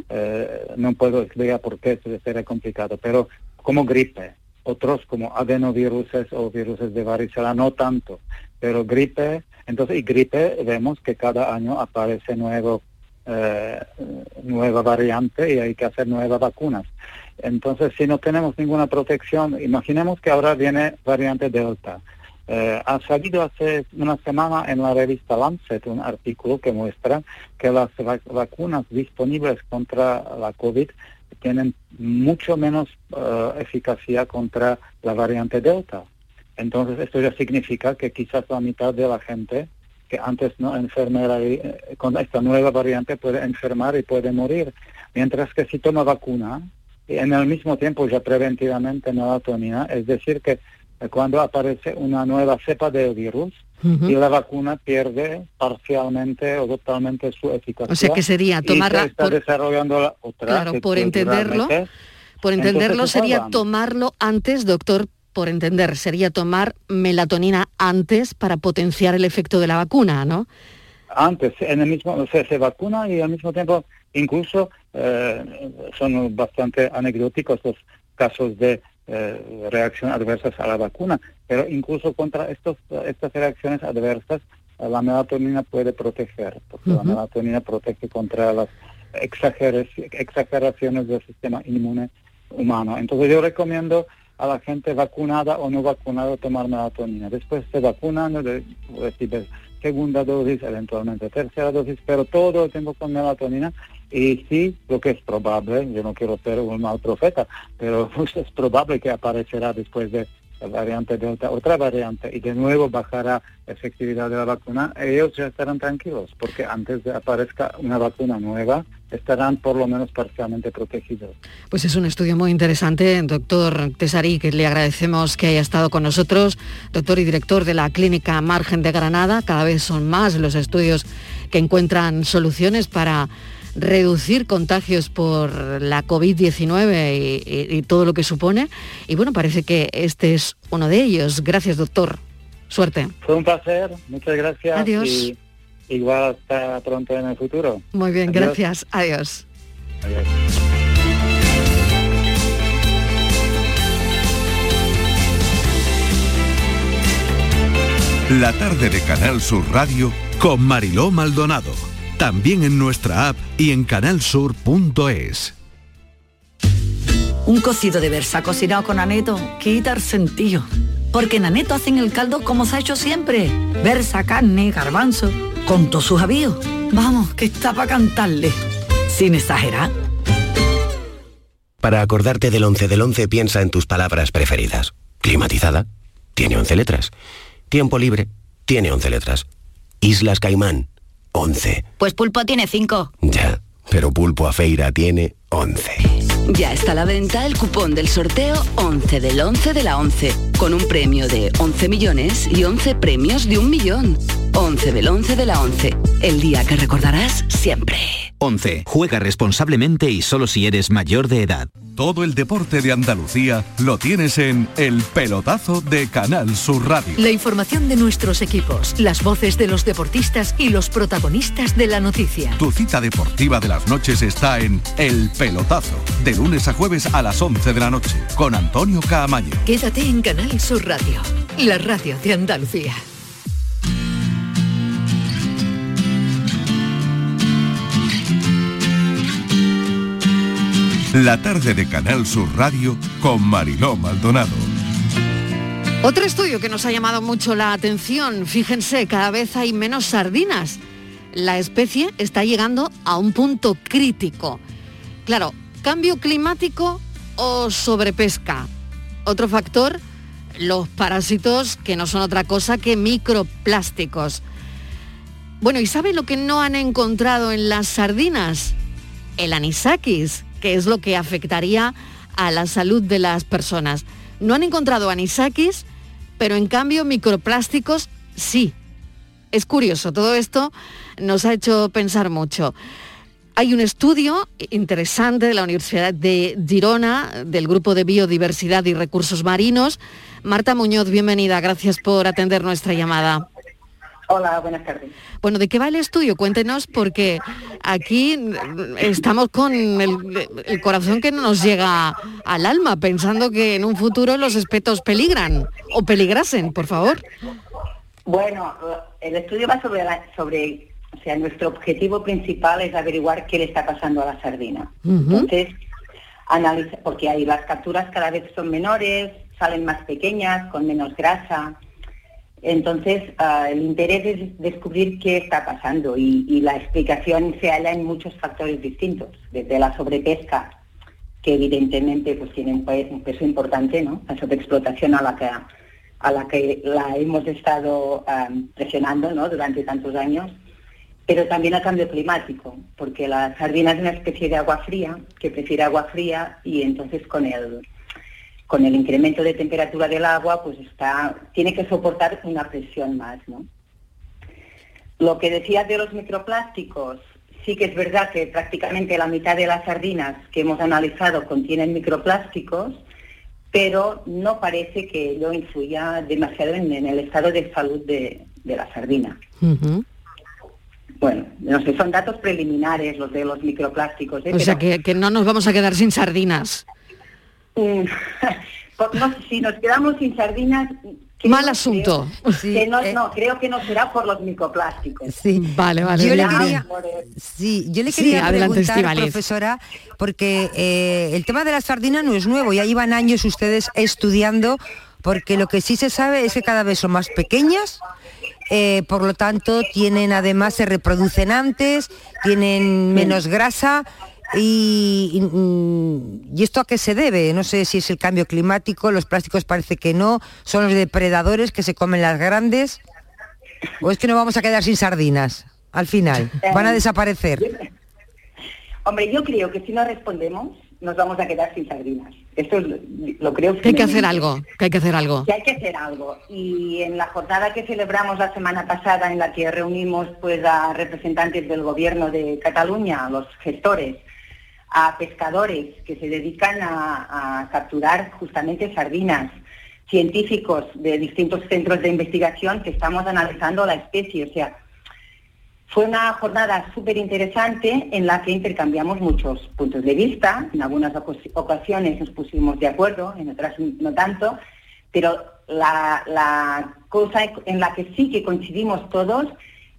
Speaker 15: Eh, no puedo explicar por qué, sería complicado, pero como gripe, otros como adenoviruses o virus de varicela, no tanto, pero gripe, entonces y gripe vemos que cada año aparece nuevo, eh, nueva variante y hay que hacer nuevas vacunas. Entonces, si no tenemos ninguna protección, imaginemos que ahora viene variante Delta eh, ha salido hace una semana en la revista Lancet un artículo que muestra que las vacunas disponibles contra la COVID tienen mucho menos eh, eficacia contra la variante Delta. Entonces esto ya significa que quizás la mitad de la gente que antes no enfermera eh, con esta nueva variante puede enfermar y puede morir. Mientras que si toma vacuna y en el mismo tiempo ya preventivamente melatonina, es decir que cuando aparece una nueva cepa del virus y la vacuna pierde parcialmente o totalmente su eficacia.
Speaker 1: O sea que sería tomarla
Speaker 15: está por, desarrollando otra.
Speaker 1: Claro, por entenderlo, por entenderlo sería tomarlo antes, doctor, por entender, sería tomar melatonina antes para potenciar el efecto de la vacuna, ¿no?
Speaker 15: Antes, en el mismo, se vacuna y al mismo tiempo, incluso eh, son bastante anecdóticos los casos de eh, reacciones adversas a la vacuna, pero incluso contra estos, estas reacciones adversas la melatonina puede proteger, porque la melatonina protege contra las exageraciones del sistema inmune humano. Entonces yo recomiendo a la gente vacunada o no vacunada tomar melatonina. Después se vacunan, recibe segunda dosis, eventualmente tercera dosis, pero todo el tiempo con melatonina y sí, lo que es probable, yo no quiero ser un mal profeta, pero [laughs] es probable que aparecerá después de variante Delta otra variante y de nuevo bajará la efectividad de la vacuna, ellos ya estarán tranquilos, porque antes de aparezca una vacuna nueva, estarán por lo menos parcialmente protegidos.
Speaker 1: Pues es un estudio muy interesante, doctor Tesari, que le agradecemos que haya estado con nosotros, doctor y director de la Clínica Margen de Granada. Cada vez son más los estudios que encuentran soluciones para reducir contagios por la COVID-19 y, todo lo que supone. Y bueno, parece que este es uno de ellos. Gracias, doctor. Suerte.
Speaker 15: Fue un placer. Muchas gracias.
Speaker 1: Adiós.
Speaker 15: Y igual hasta pronto en el futuro.
Speaker 1: Muy bien, gracias. Adiós. Adiós.
Speaker 2: La tarde de Canal Sur Radio con Mariló Maldonado también en nuestra app y en canalsur.es.
Speaker 16: Un cocido de versa cocinado con aneto quita el sentido. Porque en aneto hacen el caldo como se ha hecho siempre. Versa, carne, garbanzo, con todos sus avíos. Vamos, que está para cantarle. Sin exagerar.
Speaker 17: Para acordarte del 11 del 11 piensa en tus palabras preferidas. Climatizada, tiene 11 letras. Tiempo libre, tiene 11 letras. Islas Caimán, 11.
Speaker 18: Pues Pulpo tiene 5.
Speaker 17: Ya, pero Pulpo a Feira tiene 11.
Speaker 19: Ya está a la venta el cupón del sorteo 11 del 11 de la 11, con un premio de 11 millones y 11 premios de un millón. 11 del 11 de la 11 El día que recordarás siempre.
Speaker 18: 11. Juega responsablemente y solo si eres mayor de edad.
Speaker 2: Todo el deporte de Andalucía lo tienes en El Pelotazo de Canal Sur Radio.
Speaker 20: La información de nuestros equipos, las voces de los deportistas y los protagonistas de la noticia.
Speaker 2: Tu cita deportiva de las noches está en El Pelotazo, de lunes a jueves a las 11 de la noche, con Antonio Caamaño.
Speaker 20: Quédate en Canal Sur Radio, la radio de Andalucía.
Speaker 2: La tarde de Canal Sur Radio con Mariló Maldonado.
Speaker 1: Otro estudio que nos ha llamado mucho la atención, fíjense, cada vez hay menos sardinas. La especie está llegando a un punto crítico. Claro, cambio climático o sobrepesca. Otro factor, los parásitos que no son otra cosa que microplásticos. Bueno, ¿y sabe lo que no han encontrado en las sardinas? El anisakis, que es lo que afectaría a la salud de las personas. No han encontrado anisakis, pero en cambio microplásticos sí. Es curioso, todo esto nos ha hecho pensar mucho. Hay un estudio interesante de la Universidad de Girona, del Grupo de Biodiversidad y Recursos Marinos. Marta Muñoz, bienvenida, gracias por atender nuestra llamada.
Speaker 21: Hola, buenas tardes.
Speaker 1: Bueno, ¿de qué va el estudio? Cuéntenos porque aquí estamos con el, el, corazón que no nos llega al alma, pensando que en un futuro los espetos peligran o peligrasen, por favor.
Speaker 21: Bueno, el estudio va sobre, la, sobre, o sea, nuestro objetivo principal es averiguar qué le está pasando a la sardina. Uh -huh. Entonces, analiza, porque ahí las capturas cada vez son menores, salen más pequeñas, con menos grasa. Entonces, uh, el interés es descubrir qué está pasando y, y, la explicación se halla en muchos factores distintos, desde la sobrepesca, que evidentemente pues tiene un, peso importante, ¿no? La sobreexplotación a la que a la que la hemos estado um, presionando ¿no? durante tantos años, pero también al cambio climático, porque la sardina es una especie de agua fría que prefiere agua fría y entonces con el con el incremento de temperatura del agua, pues está, tiene que soportar una presión más, ¿no? Lo que decías de los microplásticos, sí que es verdad que prácticamente la mitad de las sardinas que hemos analizado contienen microplásticos, pero no parece que ello influya demasiado en, en el estado de salud de, de la sardina. Bueno, no sé, son datos preliminares los de los microplásticos. ¿eh?
Speaker 1: O sea, que, que no nos vamos a quedar sin sardinas.
Speaker 21: Mm, [laughs] no, si nos quedamos sin sardinas...
Speaker 1: Mal asunto.
Speaker 21: Creo, sí, que no, eh, no, creo que no será por los microplásticos.
Speaker 13: Sí,
Speaker 1: vale, vale.
Speaker 13: Yo le quería, sí, yo le quería sí, preguntar, adelante, profesora, porque eh, el tema de las sardinas no es nuevo, ya llevan años ustedes estudiando, porque lo que sí se sabe es que cada vez son más pequeñas, eh, por lo tanto tienen además, se reproducen antes, tienen menos grasa y, y, y, esto a qué se debe? No sé si es el cambio climático, los plásticos parece que no, son los depredadores que se comen las grandes, o es que no vamos a quedar sin sardinas al final, van a desaparecer.
Speaker 21: Hombre, yo creo que si no respondemos nos vamos a quedar sin sardinas. Esto es, lo creo.
Speaker 1: Que hay que hacer algo, que hay que hacer algo.
Speaker 21: Que hay que hacer algo. Y en la jornada que celebramos la semana pasada, en la que reunimos pues a representantes del gobierno de Cataluña, a los gestores, a pescadores que se dedican a, a, capturar justamente sardinas, científicos de distintos centros de investigación que estamos analizando la especie. O sea, fue una jornada súper interesante en la que intercambiamos muchos puntos de vista. En algunas ocasiones nos pusimos de acuerdo, en otras no tanto, pero la, cosa en la que sí que coincidimos todos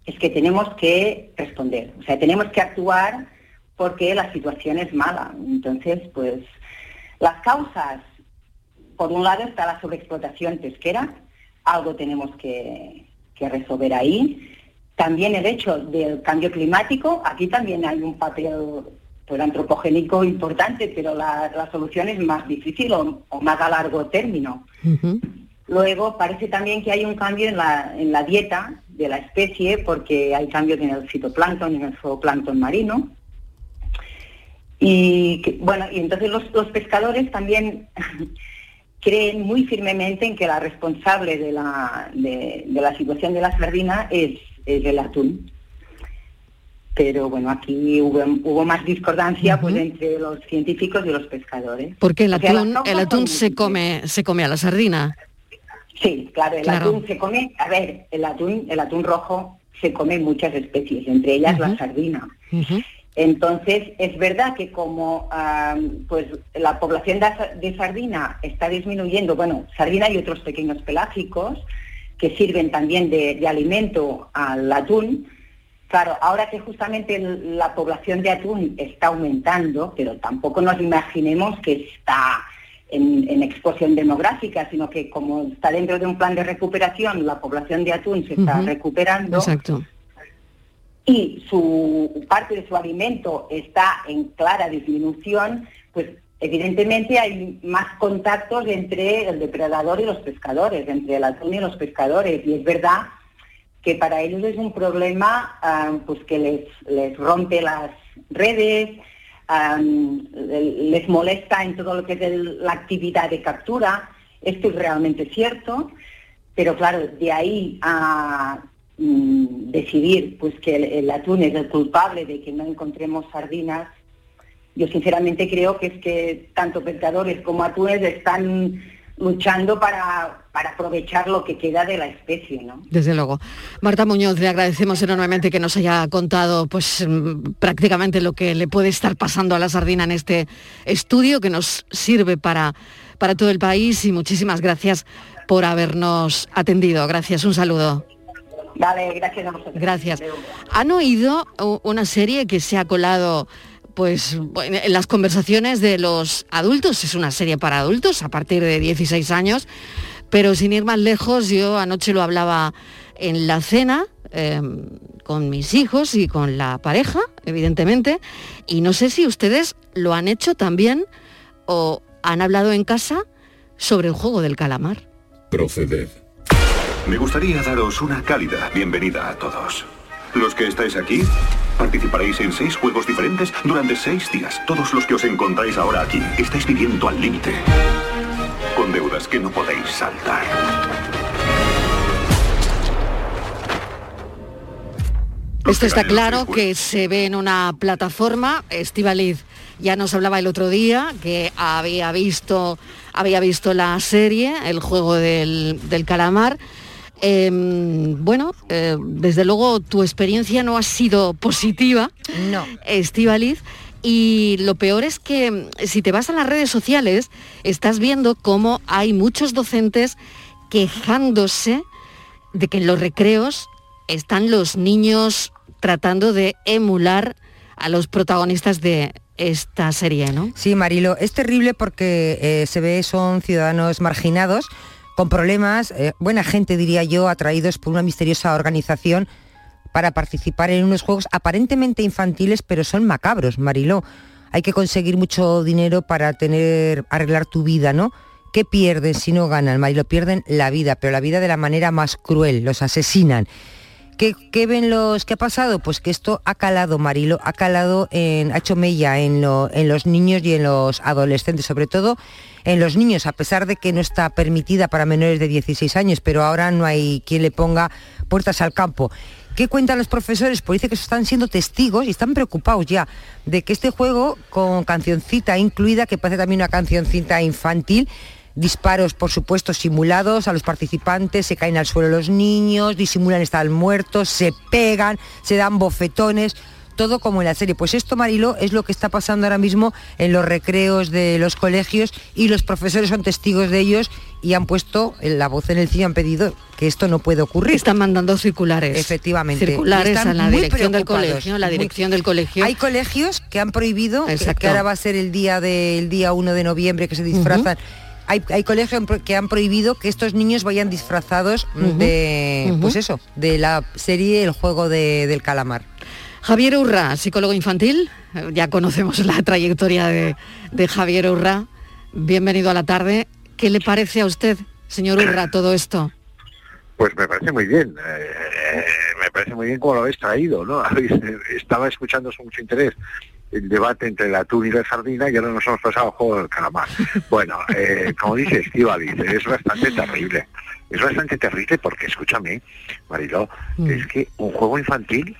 Speaker 21: es que tenemos que responder, o sea, tenemos que actuar porque la situación es mala. Entonces, pues las causas, por un lado está la sobreexplotación pesquera, algo tenemos que resolver ahí. También el hecho del cambio climático, aquí también hay un papel pues, antropogénico importante, pero la, la solución es más difícil o, o, más a largo término. Uh -huh. Luego parece también que hay un cambio en la, en la dieta de la especie porque hay cambios en el fitoplancton y en el zooplancton marino. Y que, bueno, y entonces los, los pescadores también [laughs] creen muy firmemente en que la responsable de la, de, de la situación de la sardina es, es, el atún. pero bueno, aquí hubo, hubo más discordancia pues entre los científicos y los pescadores.
Speaker 1: Porque el
Speaker 21: O sea,
Speaker 1: atún,
Speaker 21: normas
Speaker 1: el atún se come, se come a la sardina.
Speaker 21: Sí, claro, el
Speaker 1: Claro.
Speaker 21: atún se come, a ver, el atún, el atún rojo se come muchas especies, entre ellas la sardina. Entonces, es verdad que como ah, pues la población de sardina está disminuyendo, bueno, sardina y otros pequeños pelágicos que sirven también de, de alimento al atún, claro, ahora que justamente la población de atún está aumentando, pero tampoco nos imaginemos que está en, en explosión demográfica, sino que como está dentro de un plan de recuperación, la población de atún se está recuperando.
Speaker 1: Exacto.
Speaker 21: y su parte de su alimento está en clara disminución, pues evidentemente hay más contactos entre el depredador y los pescadores, entre el atún y los pescadores. Y es verdad que para ellos es un problema ah, pues que les, les rompe las redes, ah, les molesta en todo lo que es la actividad de captura. Esto es realmente cierto, pero claro, de ahí a mm, decidir pues que el atún es el culpable de que no encontremos sardinas, yo sinceramente creo que es que tanto pescadores como atunes están luchando para, para aprovechar lo que queda de la especie, ¿no?
Speaker 1: Desde luego. Marta Muñoz, le agradecemos enormemente que nos haya contado pues mm, prácticamente lo que le puede estar pasando a la sardina en este estudio que nos sirve para, para todo el país y muchísimas gracias por habernos atendido. Gracias, un saludo.
Speaker 21: Vale, gracias a vosotros.
Speaker 1: Gracias. ¿Han oído una serie que se ha colado pues bueno, en las conversaciones de los adultos? Es una serie para adultos a partir de 16 años, pero sin ir más lejos, yo anoche lo hablaba en la cena eh, con mis hijos y con la pareja, evidentemente, y no sé si ustedes lo han hecho también o han hablado en casa sobre el juego del calamar.
Speaker 22: Proceded. Me gustaría daros una cálida bienvenida a todos. Los que estáis aquí, participaréis en seis juegos diferentes durante seis días. Todos los que os encontráis ahora aquí, estáis viviendo al límite. Con deudas que no podéis saltar.
Speaker 1: Esto está claro que se ve en una plataforma. Estivaliz ya nos hablaba el otro día que había visto, había visto la serie, el juego del, del calamar. Em, bueno, eh, desde luego tu experiencia no ha sido positiva,
Speaker 13: no.
Speaker 1: Estivaliz. Y lo peor es que mm, si te vas a las redes sociales, estás viendo cómo hay muchos docentes quejándose de que en los recreos están los niños tratando de emular a los protagonistas de esta serie, ¿no?
Speaker 13: Sí, Marilo, es terrible porque eh, se ve son ciudadanos marginados con problemas, eh, buena gente diría yo, atraídos por una misteriosa organización para participar en unos juegos aparentemente infantiles, pero son macabros, Mariló. Hay que conseguir mucho dinero para tener, arreglar tu vida, ¿no? ¿Qué pierden si no ganan, Mariló? Pierden la vida, pero la vida de la manera más cruel, los asesinan. ¿Qué, ven los qué ha pasado? Pues que esto ha calado, Marilo, ha calado en, ha hecho mella en, en los niños y en los adolescentes, sobre todo en los niños, a pesar de que no está permitida para menores de 16 años, pero ahora no hay quien le ponga puertas al campo. ¿Qué cuentan los profesores? Pues dice que están siendo testigos y están preocupados ya de que este juego con cancioncita incluida, que parece también una cancioncita infantil, disparos por supuesto simulados a los participantes, se caen al suelo los niños, disimulan estar muertos, se pegan, se dan bofetones, todo como en la serie. Pues esto, Marilo, es lo que está pasando ahora mismo en los recreos de los colegios y los profesores son testigos de ellos y han puesto la voz en el cielo, han pedido que esto no puede ocurrir.
Speaker 1: Están mandando circulares.
Speaker 13: Efectivamente.
Speaker 1: Circulares a la dirección del colegio, la
Speaker 13: muy-
Speaker 1: dirección del colegio.
Speaker 13: Hay colegios que han prohibido, que- que ahora va a ser el día del día 1 de noviembre que se disfrazan. Hay, hay colegios que han prohibido que estos niños vayan disfrazados de, pues eso, de la serie El juego de- del calamar.
Speaker 1: Javier Urra, psicólogo infantil, eh, ya conocemos la trayectoria de, de Javier Urra. Bienvenido a la tarde. ¿Qué le parece a usted, señor Urra, todo esto?
Speaker 23: Pues me parece muy bien, eh, me parece muy bien cómo lo habéis traído, ¿no? [laughs] Estaba escuchando con mucho interés el debate entre el atún y la sardina y ahora nos hemos pasado al juego del calamar. Bueno, eh, como dice Estíbaliz, es bastante terrible. Es bastante terrible porque, escúchame, Mariló, es que un juego infantil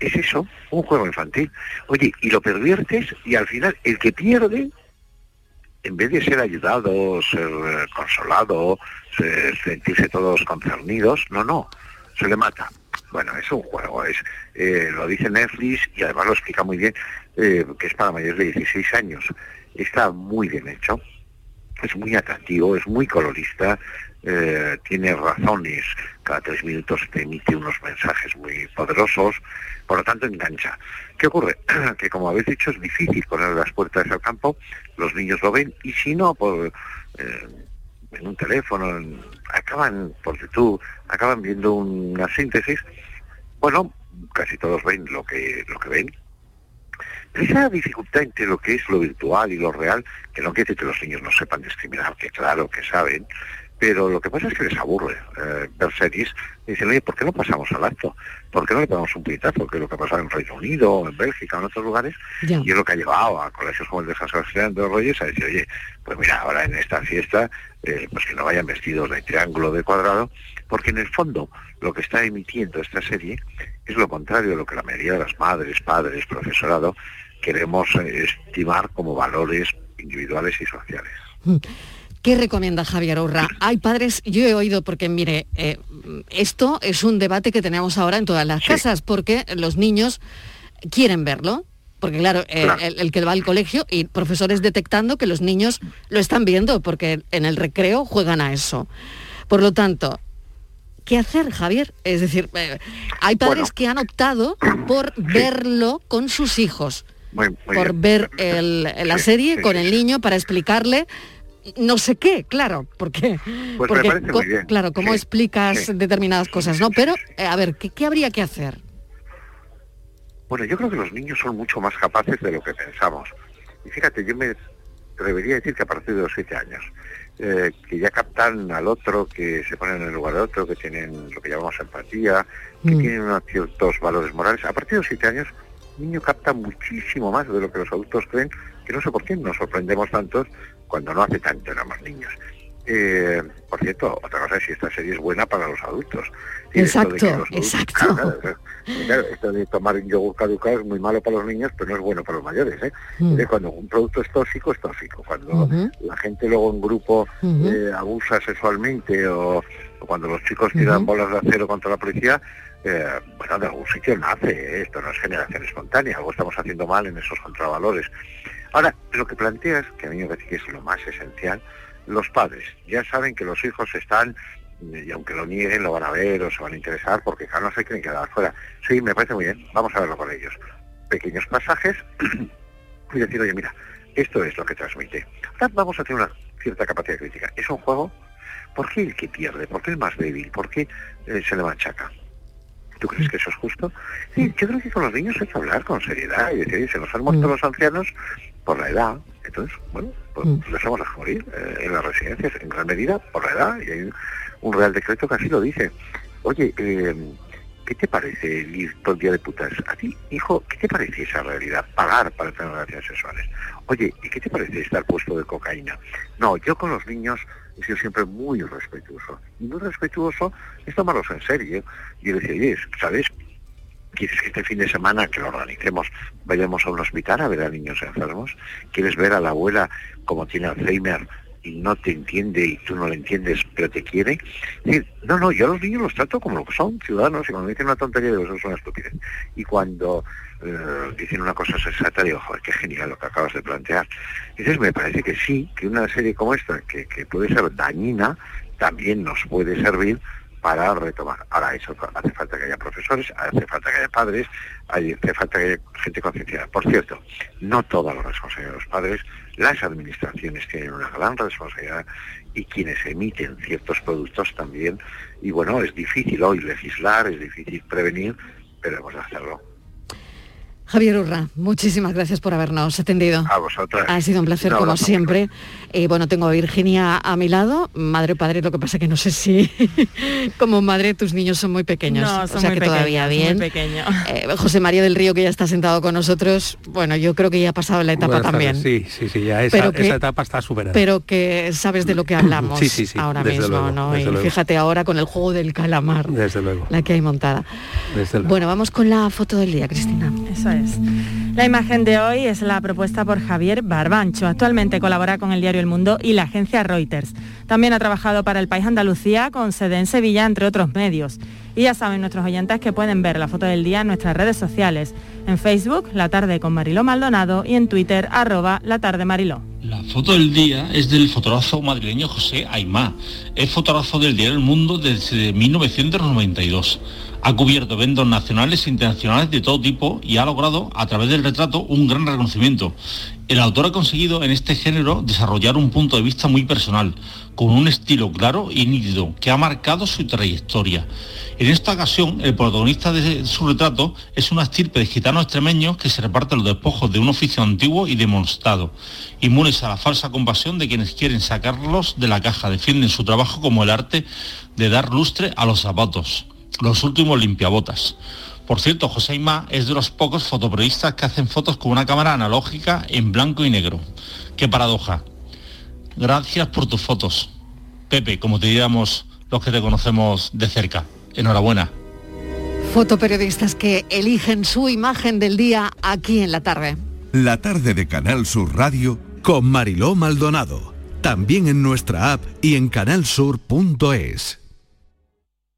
Speaker 23: es eso, un juego infantil. Oye, y lo perviertes y al final el que pierde, en vez de ser ayudado, ser eh, consolado, se- sentirse todos concernidos, no, no, se le mata. Bueno, es un juego, es eh, lo dice Netflix y además lo explica muy bien, eh, que es para mayores de 16 años. Está muy bien hecho, es muy atractivo, es muy colorista, eh, tiene razones, cada tres minutos te emite unos mensajes muy poderosos, por lo tanto engancha. ¿Qué ocurre? [clears throat] que como habéis dicho es difícil poner las puertas al campo, los niños lo ven y si no, por, eh, en un teléfono, en- acaban por YouTube, acaban viendo una síntesis, bueno, casi todos ven lo que, lo que ven, esa dificultad entre lo que es lo virtual y lo real, que no quiere decir que los niños no sepan discriminar, que claro que saben, pero lo que pasa es que les aburre eh, ver series. Y dicen, oye, ¿por qué no pasamos al acto? ¿Por qué no le pegamos un puñetazo? Que es lo que ha pasado en Reino Unido, en Bélgica, en otros lugares, y es lo que ha llevado a colegios como el de San Sebastián de los Reyes a decir, oye, pues mira, ahora en esta fiesta, eh, pues que no vayan vestidos de triángulo, de cuadrado, porque en el fondo lo que está emitiendo esta serie es lo contrario de lo que la mayoría de las madres, padres, profesorado queremos eh, estimar como valores individuales y sociales.
Speaker 1: ¿Qué recomienda Javier Urra? Hay padres, yo he oído, porque mire, eh, esto es un debate que tenemos ahora en todas las casas, porque los niños quieren verlo. Porque claro, eh,
Speaker 23: Claro.
Speaker 1: El, el que va al colegio y profesores detectando que los niños lo están viendo, porque en el recreo juegan a eso. Por lo tanto, ¿qué hacer, Javier? Es decir, eh, hay padres que han optado por verlo con sus hijos
Speaker 23: Muy, muy
Speaker 1: por
Speaker 23: bien.
Speaker 1: ver el- la
Speaker 23: Sí,
Speaker 1: serie con el niño para explicarle no sé qué, claro, porque,
Speaker 23: Pues me
Speaker 1: porque
Speaker 23: parece
Speaker 1: co-
Speaker 23: muy bien,
Speaker 1: claro, cómo
Speaker 23: sí,
Speaker 1: explicas
Speaker 23: sí.
Speaker 1: determinadas cosas, ¿no? Pero, eh, a ver, ¿qué, qué habría que hacer?
Speaker 23: Bueno, yo creo que los niños son mucho más capaces de lo que pensamos. Y fíjate, yo me atrevería a decir que a partir de los siete años, eh, que ya captan al otro, que se ponen en el lugar de otro, que tienen lo que llamamos empatía, que
Speaker 1: Mm.
Speaker 23: tienen unos ciertos valores morales. A partir de los siete años, un niño capta muchísimo más de lo que los adultos creen, que no sé por qué nos sorprendemos tantos cuando no hace tanto éramos niños. Eh, por cierto, otra cosa es si esta serie es buena para los adultos. Que
Speaker 1: Exacto,
Speaker 23: los
Speaker 1: exacto.
Speaker 23: Claro, claro, claro, esto de tomar un yogur caducado es muy malo para los niños, pero no es bueno para los mayores. ¿eh?
Speaker 1: Mm.
Speaker 23: Cuando un producto es tóxico, es tóxico. Cuando la gente luego en grupo eh, abusa sexualmente o, o cuando los chicos tiran bolas de acero contra la policía, eh, bueno, de algún sitio nace. ¿eh? Esto no es generación espontánea, algo estamos haciendo mal en esos contravalores. Ahora, lo que planteas, que a mí me parece que es lo más esencial, los padres ya saben que los hijos están, y aunque lo nieguen, lo van a ver o se van a interesar, porque claro, no se quieren quedar fuera. Sí, me parece muy bien, vamos a verlo con ellos. Pequeños pasajes [clears throat] y decir, oye, mira, esto es lo que transmite. Ahora vamos a tener una cierta capacidad crítica. ¿Es un juego? ¿Por qué el que pierde? ¿Por qué el más débil? ¿Por qué eh, se le machaca? ¿Tú crees que eso es justo? Sí, yo creo que con los niños hay que hablar con seriedad y decir, "Oye, se nos han muerto los ancianos por la edad. Entonces, bueno, pues les vamos a morir eh, en las residencias, en gran medida por la edad. Y hay un, un real decreto que así lo dice. Oye, eh, ¿qué te parece el ir todo el día de putas? A ti, hijo, ¿qué te parece esa realidad? Pagar para tener relaciones sexuales. Oye, ¿y qué te parece estar puesto de cocaína? No, yo con los niños he sido siempre muy respetuoso. Y muy respetuoso es tomarlos en serio. Y decir, oye, ¿sabes? ¿Quieres que este fin de semana, que lo organicemos, vayamos a un hospital a ver a niños enfermos? ¿Quieres ver a la abuela como tiene Alzheimer y no te entiende y tú no le entiendes, pero te quiere? No, no, yo a los niños los trato como lo que son, ciudadanos, y cuando me dicen una tontería, digo, eso es una estupidez. Y cuando eh, dicen una cosa sensata, digo, joder, qué genial lo que acabas de plantear. Entonces me parece que sí, que una serie como esta, que puede ser dañina, también nos puede servir para retomar. Ahora eso hace falta que haya profesores, hace falta que haya padres, hace falta que haya gente concienciada. Por cierto, no toda la responsabilidad de los padres, las administraciones tienen una gran responsabilidad y quienes emiten ciertos productos también. Y bueno, es difícil hoy legislar, es difícil prevenir, pero hemos de hacerlo.
Speaker 1: Javier Urra, muchísimas gracias por habernos atendido.
Speaker 23: A vosotras.
Speaker 1: Ha sido un placer como siempre. Y bueno, tengo a Virginia a mi lado, madre o padre, lo que pasa que no sé si [laughs] como madre tus niños son muy pequeños.
Speaker 24: No,
Speaker 1: o
Speaker 24: son
Speaker 1: sea
Speaker 24: muy
Speaker 1: que todavía
Speaker 24: pequeños,
Speaker 1: bien.
Speaker 24: muy.
Speaker 1: Eh, José María del Río, que ya está sentado con nosotros, bueno, yo creo que ya ha pasado la etapa
Speaker 25: Buenas
Speaker 1: también.
Speaker 25: tardes. Sí, sí, sí, ya esa,
Speaker 1: Pero que-
Speaker 25: esa etapa está superada.
Speaker 1: Pero que sabes de lo que [clears throat] hablamos
Speaker 25: Sí, sí, sí,
Speaker 1: ahora
Speaker 25: desde
Speaker 1: mismo,
Speaker 25: luego,
Speaker 1: ¿no?
Speaker 25: desde
Speaker 1: y
Speaker 25: luego.
Speaker 1: fíjate ahora con el juego del calamar,
Speaker 25: Desde luego,
Speaker 1: la que hay montada.
Speaker 25: desde luego.
Speaker 1: Bueno, vamos con la foto del día, Cristina.
Speaker 24: Es. La imagen de hoy es la propuesta por Javier Barbancho. Actualmente colabora con el diario El Mundo y la agencia Reuters. También ha trabajado para el País Andalucía con sede en Sevilla, entre otros medios. Y ya saben nuestros oyentes que pueden ver la foto del día en nuestras redes sociales. En Facebook, La Tarde con Mariló Maldonado y en Twitter, arroba La Tarde Mariló.
Speaker 26: La foto del día es del fotógrafo madrileño José Aymá. Es fotógrafo del diario El Mundo desde 1992. Ha cubierto eventos nacionales e internacionales de todo tipo y ha logrado, a través del retrato, un gran reconocimiento. El autor ha conseguido en este género desarrollar un punto de vista muy personal, con un estilo claro y nítido que ha marcado su trayectoria. En esta ocasión, el protagonista de su retrato es una estirpe de gitanos extremeños que se reparten los despojos de un oficio antiguo y demonstrado, inmunes a la falsa compasión de quienes quieren sacarlos de la caja, defienden su trabajo como el arte de dar lustre a los zapatos, los últimos limpiabotas. Por cierto, José Ima es de los pocos fotoperiodistas que hacen fotos con una cámara analógica en blanco y negro. Qué paradoja. Gracias por tus fotos. Pepe, como te diríamos los que te conocemos de cerca. Enhorabuena.
Speaker 1: Fotoperiodistas que eligen su imagen del día aquí en la tarde.
Speaker 2: La tarde de Canal Sur Radio con Mariló Maldonado. También en nuestra app y en canalsur.es.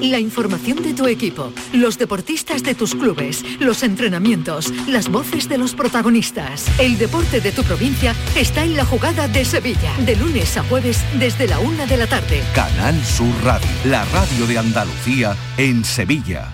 Speaker 20: La información de tu equipo, los deportistas de tus clubes, los entrenamientos, las voces de los protagonistas. El deporte de tu provincia está en la jugada de Sevilla, de lunes a jueves desde la una de la tarde.
Speaker 2: Canal Sur Radio, la radio de Andalucía en Sevilla.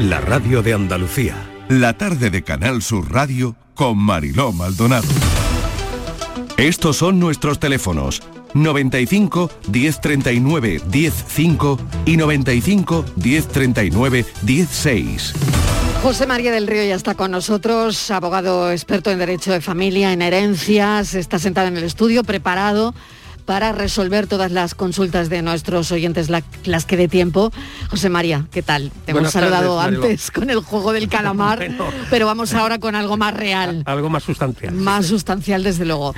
Speaker 27: la radio de Andalucía.
Speaker 2: La tarde de Canal Sur Radio con Mariló Maldonado. Estos son nuestros teléfonos 95 1039 105 y 95 1039 16.
Speaker 1: José María del Río ya está con nosotros, abogado experto en derecho de familia, en herencias, está sentado en el estudio, preparado para resolver todas las consultas de nuestros oyentes, la- las que dé tiempo. José María, ¿qué tal? Te hemos
Speaker 25: Buenas tardes,
Speaker 1: saludado antes con el juego del [laughs] calamar,
Speaker 25: Bueno.
Speaker 1: pero vamos ahora con algo más real,
Speaker 25: Algo más sustancial.
Speaker 1: más sustancial desde luego.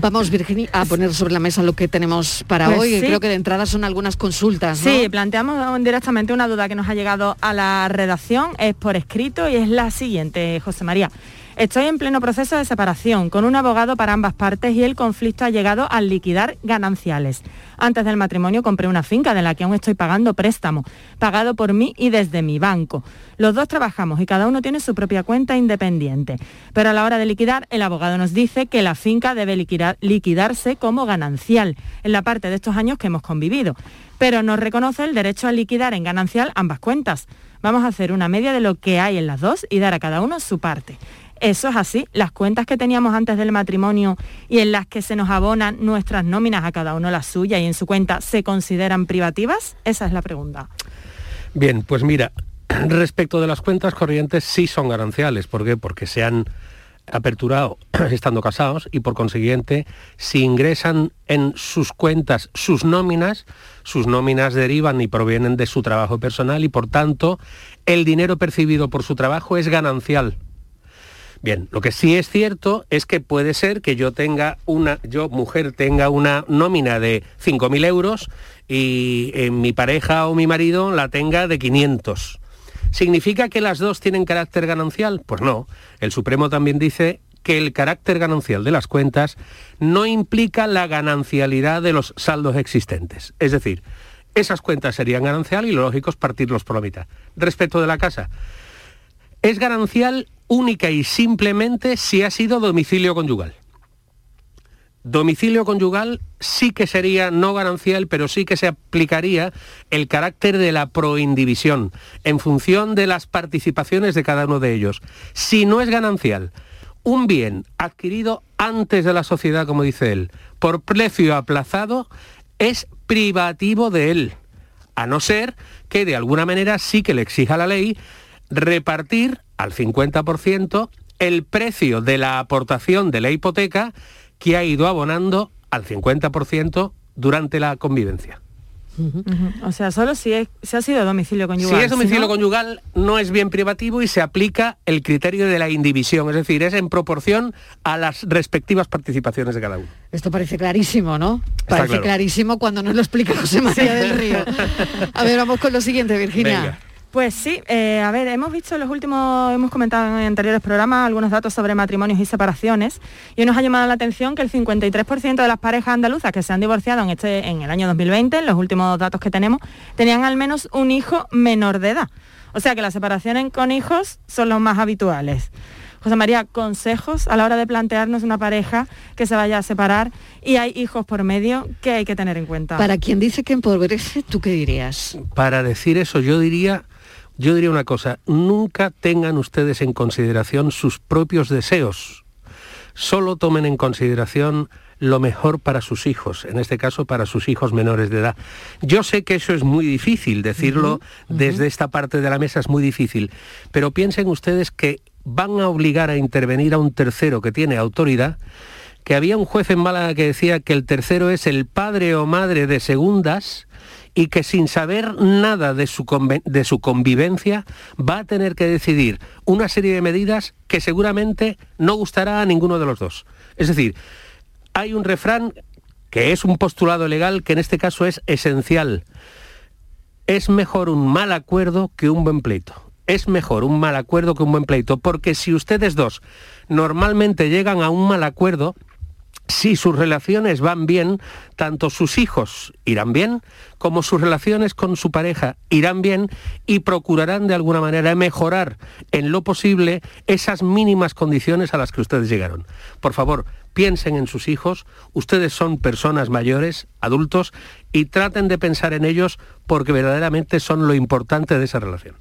Speaker 1: Vamos, Virginia, a poner sobre la mesa lo que tenemos para
Speaker 24: Pues
Speaker 1: hoy.
Speaker 24: sí.
Speaker 1: Creo que de entrada son algunas consultas, ¿no?
Speaker 24: Sí, planteamos directamente una duda que nos ha llegado a la redacción, es por escrito y es la siguiente, José María. Estoy en pleno proceso de separación, con un abogado para ambas partes y el conflicto ha llegado al liquidar gananciales. Antes del matrimonio compré una finca de la que aún estoy pagando préstamo, pagado por mí y desde mi banco. Los dos trabajamos y cada uno tiene su propia cuenta independiente. Pero a la hora de liquidar, el abogado nos dice que la finca debe liquidarse como ganancial en la parte de estos años que hemos convivido. Pero nos reconoce el derecho a liquidar en ganancial ambas cuentas. Vamos a hacer una media de lo que hay en las dos y dar a cada uno su parte. Eso es así. Las cuentas que teníamos antes del matrimonio y en las que se nos abonan nuestras nóminas a cada uno la suya y en su cuenta, ¿se consideran privativas? Esa es la pregunta.
Speaker 25: Bien, pues mira, [clears throat] respecto de las cuentas corrientes sí son gananciales. ¿Por qué? Porque se han aperturado [clears throat] estando casados y por consiguiente si ingresan en sus cuentas sus nóminas, sus nóminas derivan y provienen de su trabajo personal y por tanto el dinero percibido por su trabajo es ganancial Bien, lo que sí es cierto es que puede ser que yo tenga una, yo mujer tenga una nómina de 5.000 euros y eh, mi pareja o mi marido la tenga de 500. ¿Significa que las dos tienen carácter ganancial? Pues no. El Supremo también dice que el carácter ganancial de las cuentas no implica la ganancialidad de los saldos existentes. Es decir, esas cuentas serían ganancial y lo lógico es partirlos por la mitad. Respecto de la casa, es ganancial única y simplemente si ha sido domicilio conyugal. Domicilio conyugal sí que sería no ganancial, pero sí que se aplicaría el carácter de la proindivisión en función de las participaciones de cada uno de ellos. Si no es ganancial, un bien adquirido antes de la sociedad, como dice él, por precio aplazado, es privativo de él, a no ser que de alguna manera sí que le exija la ley repartir al 50% el precio de la aportación de la hipoteca que ha ido abonando al 50% durante la convivencia.
Speaker 24: O sea, solo si, es, ha sido domicilio conyugal.
Speaker 25: Si es domicilio conyugal, no es bien privativo y se aplica el criterio de la indivisión, es decir, es en proporción a las respectivas participaciones de cada uno.
Speaker 1: Esto parece clarísimo, ¿no? parece clarísimo cuando nos lo explica José María del Río. [laughs] A ver, vamos con lo siguiente, Virginia.
Speaker 24: Pues sí, eh, a ver, hemos visto en los últimos, hemos comentado en anteriores programas algunos datos sobre matrimonios y separaciones y nos ha llamado la atención que el 53% de las parejas andaluzas que se han divorciado en, este, en el año 2020, en los últimos datos que tenemos, tenían al menos un hijo menor de edad. O sea que las separaciones con hijos son los más habituales. José María, consejos a la hora de plantearnos una pareja que se vaya a separar y hay hijos por medio que hay que tener en cuenta.
Speaker 1: Para quien dice que empobrece, ¿tú qué dirías?
Speaker 25: Para decir eso, yo diría yo diría una cosa, nunca tengan ustedes en consideración sus propios deseos. Solo tomen en consideración lo mejor para sus hijos, en este caso para sus hijos menores de edad. Yo sé que eso es muy difícil, decirlo desde esta parte de la mesa es muy difícil, pero piensen ustedes que van a obligar a intervenir a un tercero que tiene autoridad, que había un juez en Málaga que decía que el tercero es el padre o madre de segundas, y que sin saber nada de su, de su convivencia va a tener que decidir una serie de medidas que seguramente no gustará a ninguno de los dos. Es decir, hay un refrán que es un postulado legal que en este caso es esencial. Es mejor un mal acuerdo que un buen pleito. Es mejor un mal acuerdo que un buen pleito, porque si ustedes dos normalmente llegan a un mal acuerdo, si sus relaciones van bien, tanto sus hijos irán bien como sus relaciones con su pareja irán bien y procurarán de alguna manera mejorar en lo posible esas mínimas condiciones a las que ustedes llegaron. Por favor, piensen en sus hijos, ustedes son personas mayores, adultos, y traten de pensar en ellos porque verdaderamente son lo importante de esa relación.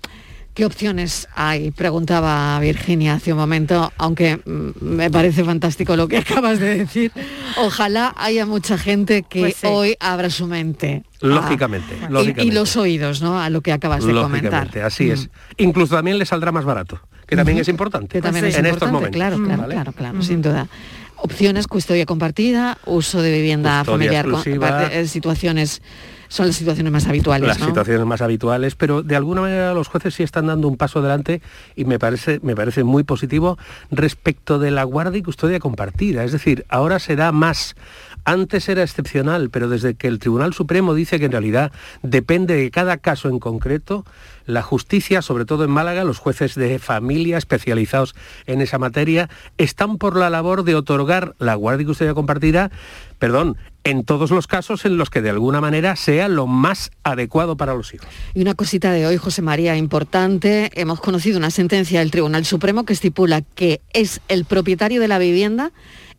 Speaker 1: ¿Qué opciones hay? Preguntaba Virginia hace un momento, aunque mm, me parece fantástico lo que [laughs] acabas de decir. Ojalá haya mucha gente que pues hoy abra su mente.
Speaker 25: Lógicamente,
Speaker 1: Y, los oídos, ¿no? A lo que acabas de comentar.
Speaker 25: Así es. Mm. Incluso también le saldrá más barato, que también es importante.
Speaker 1: también es en estos momentos. Claro, claro, claro, claro, sin duda. Opciones, custodia compartida, uso de vivienda familiar, eh, situaciones son las situaciones más habituales.
Speaker 25: Las situaciones más habituales, pero de alguna manera los jueces sí están dando un paso adelante y me parece, me parece muy positivo respecto de la guardia y custodia compartida. Es decir, ahora se da más Antes era excepcional, pero desde que el Tribunal Supremo dice que en realidad depende de cada caso en concreto, la justicia, sobre todo en Málaga, los jueces de familia especializados en esa materia, están por la labor de otorgar la guardia custodia compartida, perdón, en todos los casos en los que de alguna manera sea lo más adecuado para los hijos.
Speaker 1: Y una cosita de hoy, José María, importante. Hemos conocido una sentencia del Tribunal Supremo que estipula que es el propietario de la vivienda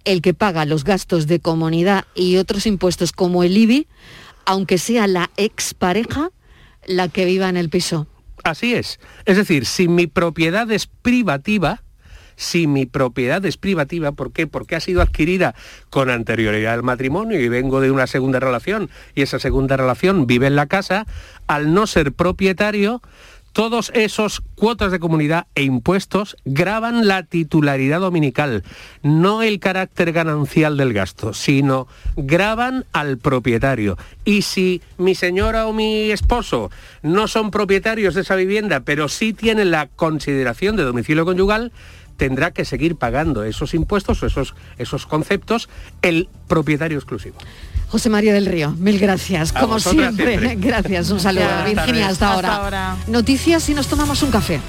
Speaker 1: el que paga los gastos de comunidad y otros impuestos como el IBI, aunque sea la expareja la que viva en el piso.
Speaker 25: Así es. Es decir, si mi propiedad es privativa, si mi propiedad es privativa, ¿por qué? Porque ha sido adquirida con anterioridad al matrimonio y vengo de una segunda relación y esa segunda relación vive en la casa, al no ser propietario, todos esos cuotas de comunidad e impuestos graban la titularidad dominical, no el carácter ganancial del gasto, sino graban al propietario. Y si mi señora o mi esposo no son propietarios de esa vivienda, pero sí tienen la consideración de domicilio conyugal, tendrá que seguir pagando esos impuestos o esos, esos conceptos el propietario exclusivo.
Speaker 1: José María del Río, mil gracias. Como siempre. [laughs] gracias, un saludo. Virginia, hasta, ahora. Noticias y nos tomamos un café.